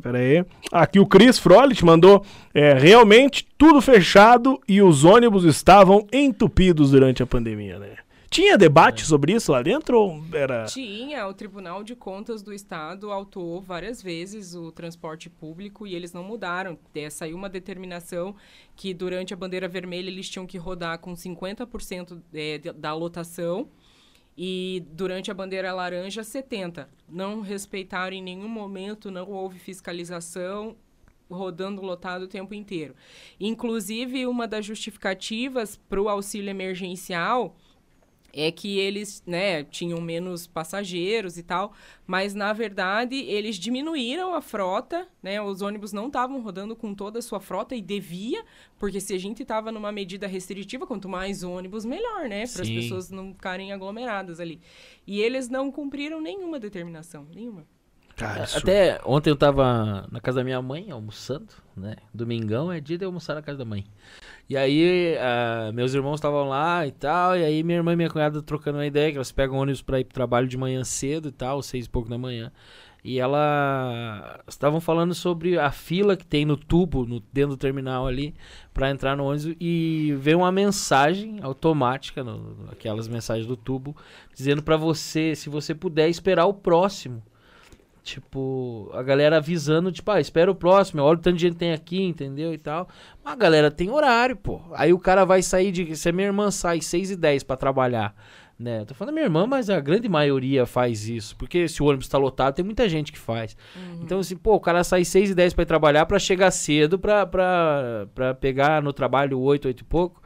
Pera aí. Aqui o Chris Frolit mandou. É, realmente tudo fechado e os ônibus estavam entupidos durante a pandemia, né? Tinha debate sobre isso lá dentro ou era. Tinha, o Tribunal de Contas do Estado autuou várias vezes o transporte público e eles não mudaram. É, saiu uma determinação que durante a bandeira vermelha eles tinham que rodar com 50% é, de- da lotação e durante a bandeira laranja 70%. Não respeitaram em nenhum momento, não houve fiscalização, rodando lotado o tempo inteiro. Inclusive, uma das justificativas para o auxílio emergencial é que eles, né, tinham menos passageiros e tal, mas na verdade eles diminuíram a frota, né? Os ônibus não estavam rodando com toda a sua frota e devia, porque se a gente estava numa medida restritiva, quanto mais ônibus melhor, né, para as pessoas não ficarem aglomeradas ali. E eles não cumpriram nenhuma determinação, nenhuma. Cara, isso- Até ontem eu tava na casa da minha mãe almoçando, né? Domingão é dia de almoçar na casa da mãe. E aí, ah, meus irmãos estavam lá e tal, e aí minha irmã e minha cunhada trocando uma ideia, que elas pegam ônibus pra ir pro trabalho de manhã cedo e tal, seis e pouco da manhã. E ela estavam falando sobre a fila que tem no tubo, no, dentro do terminal ali, pra entrar no ônibus e veio uma mensagem automática, no- aquelas mensagens do tubo, dizendo pra você, se você puder esperar o próximo. Tipo, a galera avisando, tipo, ah, espera o próximo, olha o tanto de gente tem aqui, entendeu? E tal. Mas a galera tem horário, pô. Aí o cara vai sair de. Se a minha irmã sai 6 e 10 pra trabalhar, né? Eu tô falando da minha irmã, mas a grande maioria faz isso. Porque se o ônibus tá lotado, tem muita gente que faz. Então, assim, pô, o cara sai 6 e 10 pra ir trabalhar pra chegar cedo pra, pra, pra pegar no trabalho 8, 8 e pouco.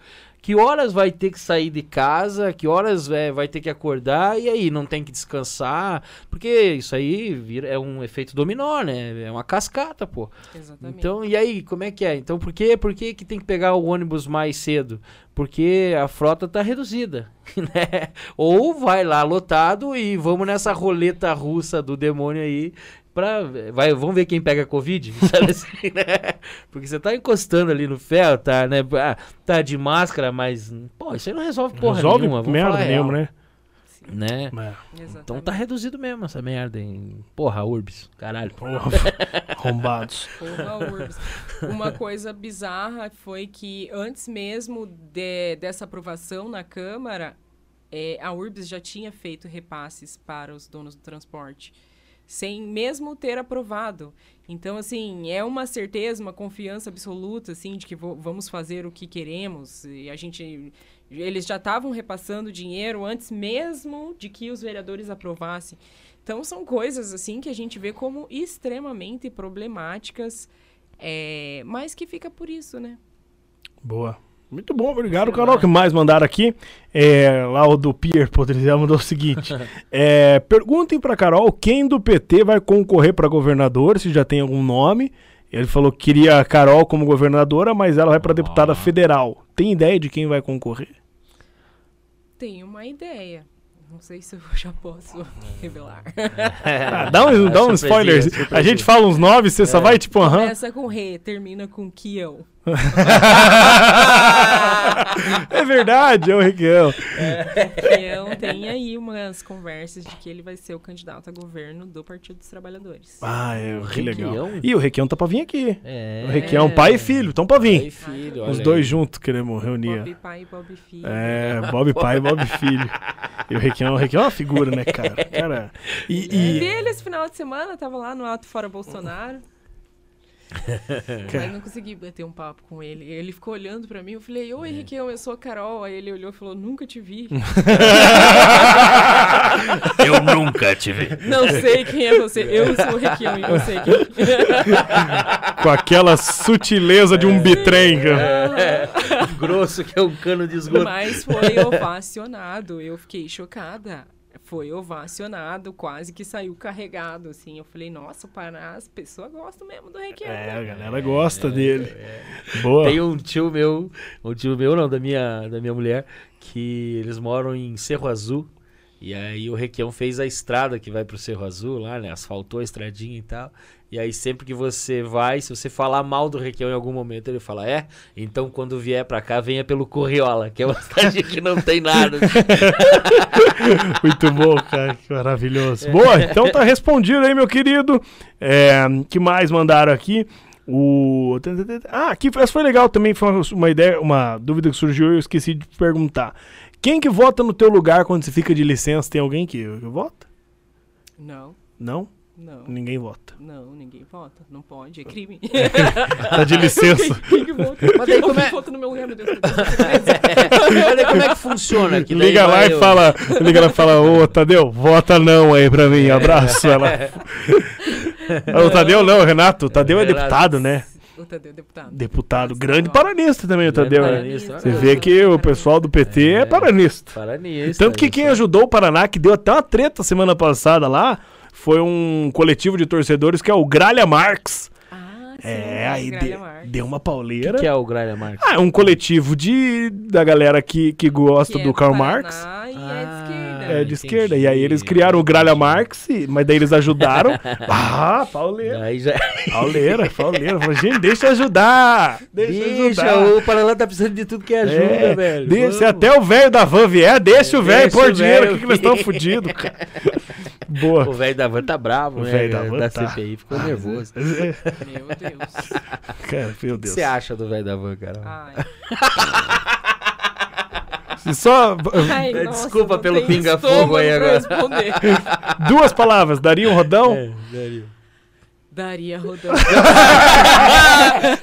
Que horas vai ter que sair de casa? Que horas é, vai ter que acordar? E aí, não tem que descansar? Porque isso aí vira, é um efeito dominó, né? É uma cascata, pô. Exatamente. Então, e aí, como é que é? Então, por que, por que, que tem que pegar o ônibus mais cedo? Porque a frota tá reduzida, (laughs) né? Ou vai lá lotado e vamos nessa roleta russa do demônio aí pra... Vai, vamos ver quem pega Covid, (laughs) sabe assim, né? Porque você tá encostando ali no ferro, tá, né? Ah, Tá de máscara, mas... Pô, isso aí não resolve porra Resolve nenhuma. vamos merda nenhuma, né? Né? Então tá reduzido mesmo essa merda, hein? Porra, Urbis, caralho. Porra, (laughs) arrombados. Porra, Urbs. Uma coisa bizarra foi que antes mesmo de- dessa aprovação na Câmara, é, a Urbs já tinha feito repasses para os donos do transporte, sem mesmo ter aprovado. Então, assim, é uma certeza, uma confiança absoluta, assim, de que vamos fazer o que queremos. E a gente... Eles já estavam repassando dinheiro antes mesmo de que os vereadores aprovassem. Então, são coisas, assim, que a gente vê como extremamente problemáticas, é, mas que fica por isso, né? Boa. Muito bom, obrigado, Carol. O que mais mandaram aqui? É, lá o do Pierre Podrizia mandou o seguinte: (laughs) é, perguntem pra Carol quem do PT vai concorrer pra governador, se já tem algum nome. Ele falou que queria a Carol como governadora, mas ela vai pra deputada federal. Tem ideia de quem vai concorrer? Tenho uma ideia. Não sei se eu (laughs) já posso revelar. (laughs) Ah, dá um, dá um spoiler. A gente fala uns nomes, você só vai tipo, aham. Começa com Rê, termina com Kião. (laughs) é verdade, é o Requião. Kião tem aí umas conversas de que ele vai ser o candidato a governo do Partido dos Trabalhadores. Ah, é, que legal. Requião? E o Requião tá pra vir aqui. É. O Requião, pai e filho, estão pra vir. Pai e filho, Os olha dois aí. juntos queremos reunir. Bob pai e Bob filho. É, Bob pai e Bob filho. E o Requião, o Requião é uma figura, né, cara? cara e, Vi e- ele esse final de semana, tava lá no Alto Fora Bolsonaro. (laughs) Mas não consegui bater um papo com ele. Ele ficou olhando pra mim, eu falei, oi, Requião, eu sou a Carol. Aí ele olhou e falou, nunca te vi. (laughs) Eu nunca te vi. não sei quem é você. Eu sou o Requião e não sei quem. (laughs) com aquela sutileza de um bitrem. cara. Grosso que é um cano de esgoto. Mas foi ovacionado. Eu fiquei chocada. Foi ovacionado, quase que saiu carregado, assim. Eu falei, nossa, o Pará, as pessoas gostam mesmo do Requião. É, a galera gosta dele. Boa. Tem um tio meu, um tio meu não, da minha, da minha mulher, que eles moram em Cerro Azul. E aí o Requião fez a estrada que vai pro Cerro Azul lá, né? Asfaltou a estradinha e tal. E aí sempre que você vai, se você falar mal do Requião em algum momento, ele fala, é? Então quando vier pra cá, venha pelo Corriola, que é uma (laughs) cidade que não tem nada. (laughs) Muito bom, cara. Que maravilhoso. Boa, então tá respondido aí, meu querido. É, que mais mandaram aqui? O. Ah, aqui essa foi legal também. Foi uma- uma ideia, uma dúvida que surgiu e eu esqueci de perguntar. Quem que vota no teu lugar quando você fica de licença? Tem alguém que, que vota? Não, Não? não. Ninguém vota. Não, ninguém vota. Não pode, é crime. (laughs) Tá de licença. (laughs) Quem que vota? Mas daí como é- vota no meu lugar, meu Deus? meu Deus, meu Deus. Mas daí como é que funciona? Que daí Liga lá e o- fala, liga lá e fala, ô Tadeu, vota não aí pra mim, abraço. (laughs) Ela. o Tadeu não, Renato, o Tadeu é Renato. deputado, né? O Tadeu, deputado. Deputado, grande paranista também o Tadeu. né? paranista, Você olha vê que o pessoal do PT é paranista. Paranista. Tanto que quem ajudou o Paraná, que deu até uma treta semana passada lá, foi um coletivo de torcedores que é o Gralha Marx. Ah, sim. É, aí de- deu uma O pauleira. que, que é o Gralha Marques? Ah, é um coletivo de da galera que, que gosta Que é do Karl Paraná Marx. E é de Ah, esquerda. É, de entendi, esquerda. E aí eles criaram o Gralha. Marx, e- mas daí eles ajudaram. (laughs) ah, pauleira. Aí já... Pauleira, pauleira. Falei, gente, deixa eu ajudar. Deixa, eu Deixa, ajudar. o Paraná tá precisando de tudo que ajuda, É, velho. deixa- Vamos. até o velho da van vier, deixa o velho pôr o dinheiro aqui que nós estamos vir. fodidos, cara. (laughs) Boa. O velho da van tá bravo, O né? velho da van da tá. CPI ficou nervoso. O (laughs) Meu Deus. Cara, meu que Deus. você acha do velho da van, cara? Ai. Só Ai, É, nossa, desculpa não pelo pinga-fogo aí agora. responder. (laughs) duas palavras. Daria um rodão? É. Daria rodando. (laughs)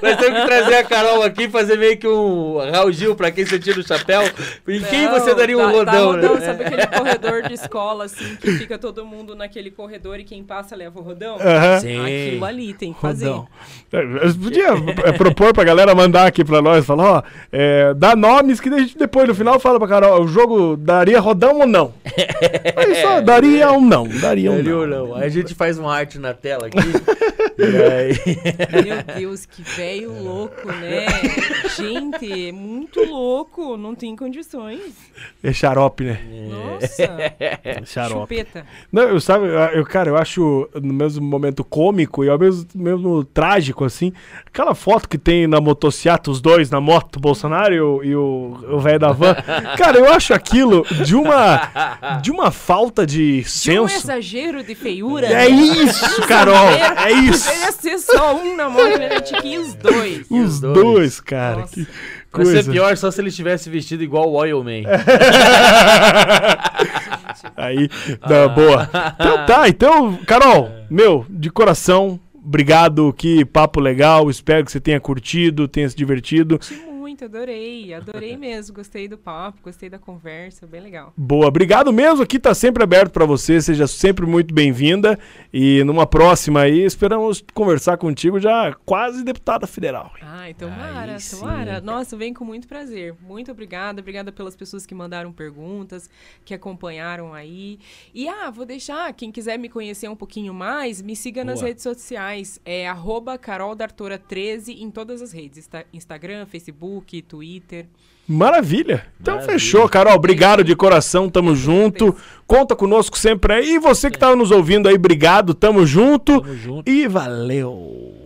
Nós temos que trazer a Carol aqui fazer meio que um Raul Gil pra quem você tira o chapéu. Em quem Não, você daria um dá- dá rodão, rodão, né? Sabe aquele corredor de escola, assim, que fica todo mundo naquele corredor e quem passa leva o rodão? Aham. Sim. Aquilo ali tem que fazer. Rodão. É, Eu podia é, propor pra galera mandar aqui pra nós, falar, ó, é, dá nomes que a gente depois no final fala pra Carol, o jogo daria rodão ou não? (laughs) Aí só daria ou não, daria ou Daria não. ou não? Aí a gente faz uma arte na tela aqui. (laughs) Meu Deus, que velho louco, né? Gente, é muito louco, não tem condições. É xarope, né? Nossa, Xarope. chupeta. Não, eu sabe, eu, cara, eu acho no mesmo momento cômico e ao mesmo, mesmo trágico, assim, aquela foto que tem na motociata, os dois na moto, o Bolsonaro e o- e o velho da van. Cara, eu acho aquilo de uma, de uma falta de De um senso. exagero de feiura. É isso, Carol, é isso. (laughs) Deveria ser só um na mão, deveria ter que ir os dois. Os dois. dois, cara, Nossa. que Vai ser coisa. pior só se ele tivesse vestido igual o Oil Man. (laughs) Aí, da boa. Então tá, então, Carol, meu, de coração, obrigado, que papo legal. Espero que você tenha curtido, tenha se divertido. Curti muito, adorei. Adorei (laughs) mesmo. Gostei do papo, gostei da conversa, bem legal. Boa, obrigado mesmo. Aqui tá sempre aberto para você. Seja sempre muito bem-vinda. E numa próxima aí, esperamos conversar contigo já quase deputada federal. Ai, tomara, tomara. Nossa, vem com muito prazer. Muito obrigada. Obrigada pelas pessoas que mandaram perguntas, que acompanharam aí. E ah, vou deixar, quem quiser me conhecer um pouquinho mais, me siga Boa. nas redes sociais. É arroba Carol D'Artora 13 em todas as redes. Instagram, Facebook, Twitter. Maravilha. Então Maravilha. fechou, Carol. Obrigado de coração, tamo junto. Conta conosco sempre aí. E você que tá nos ouvindo aí, obrigado, tamo junto. Tamo junto. E valeu.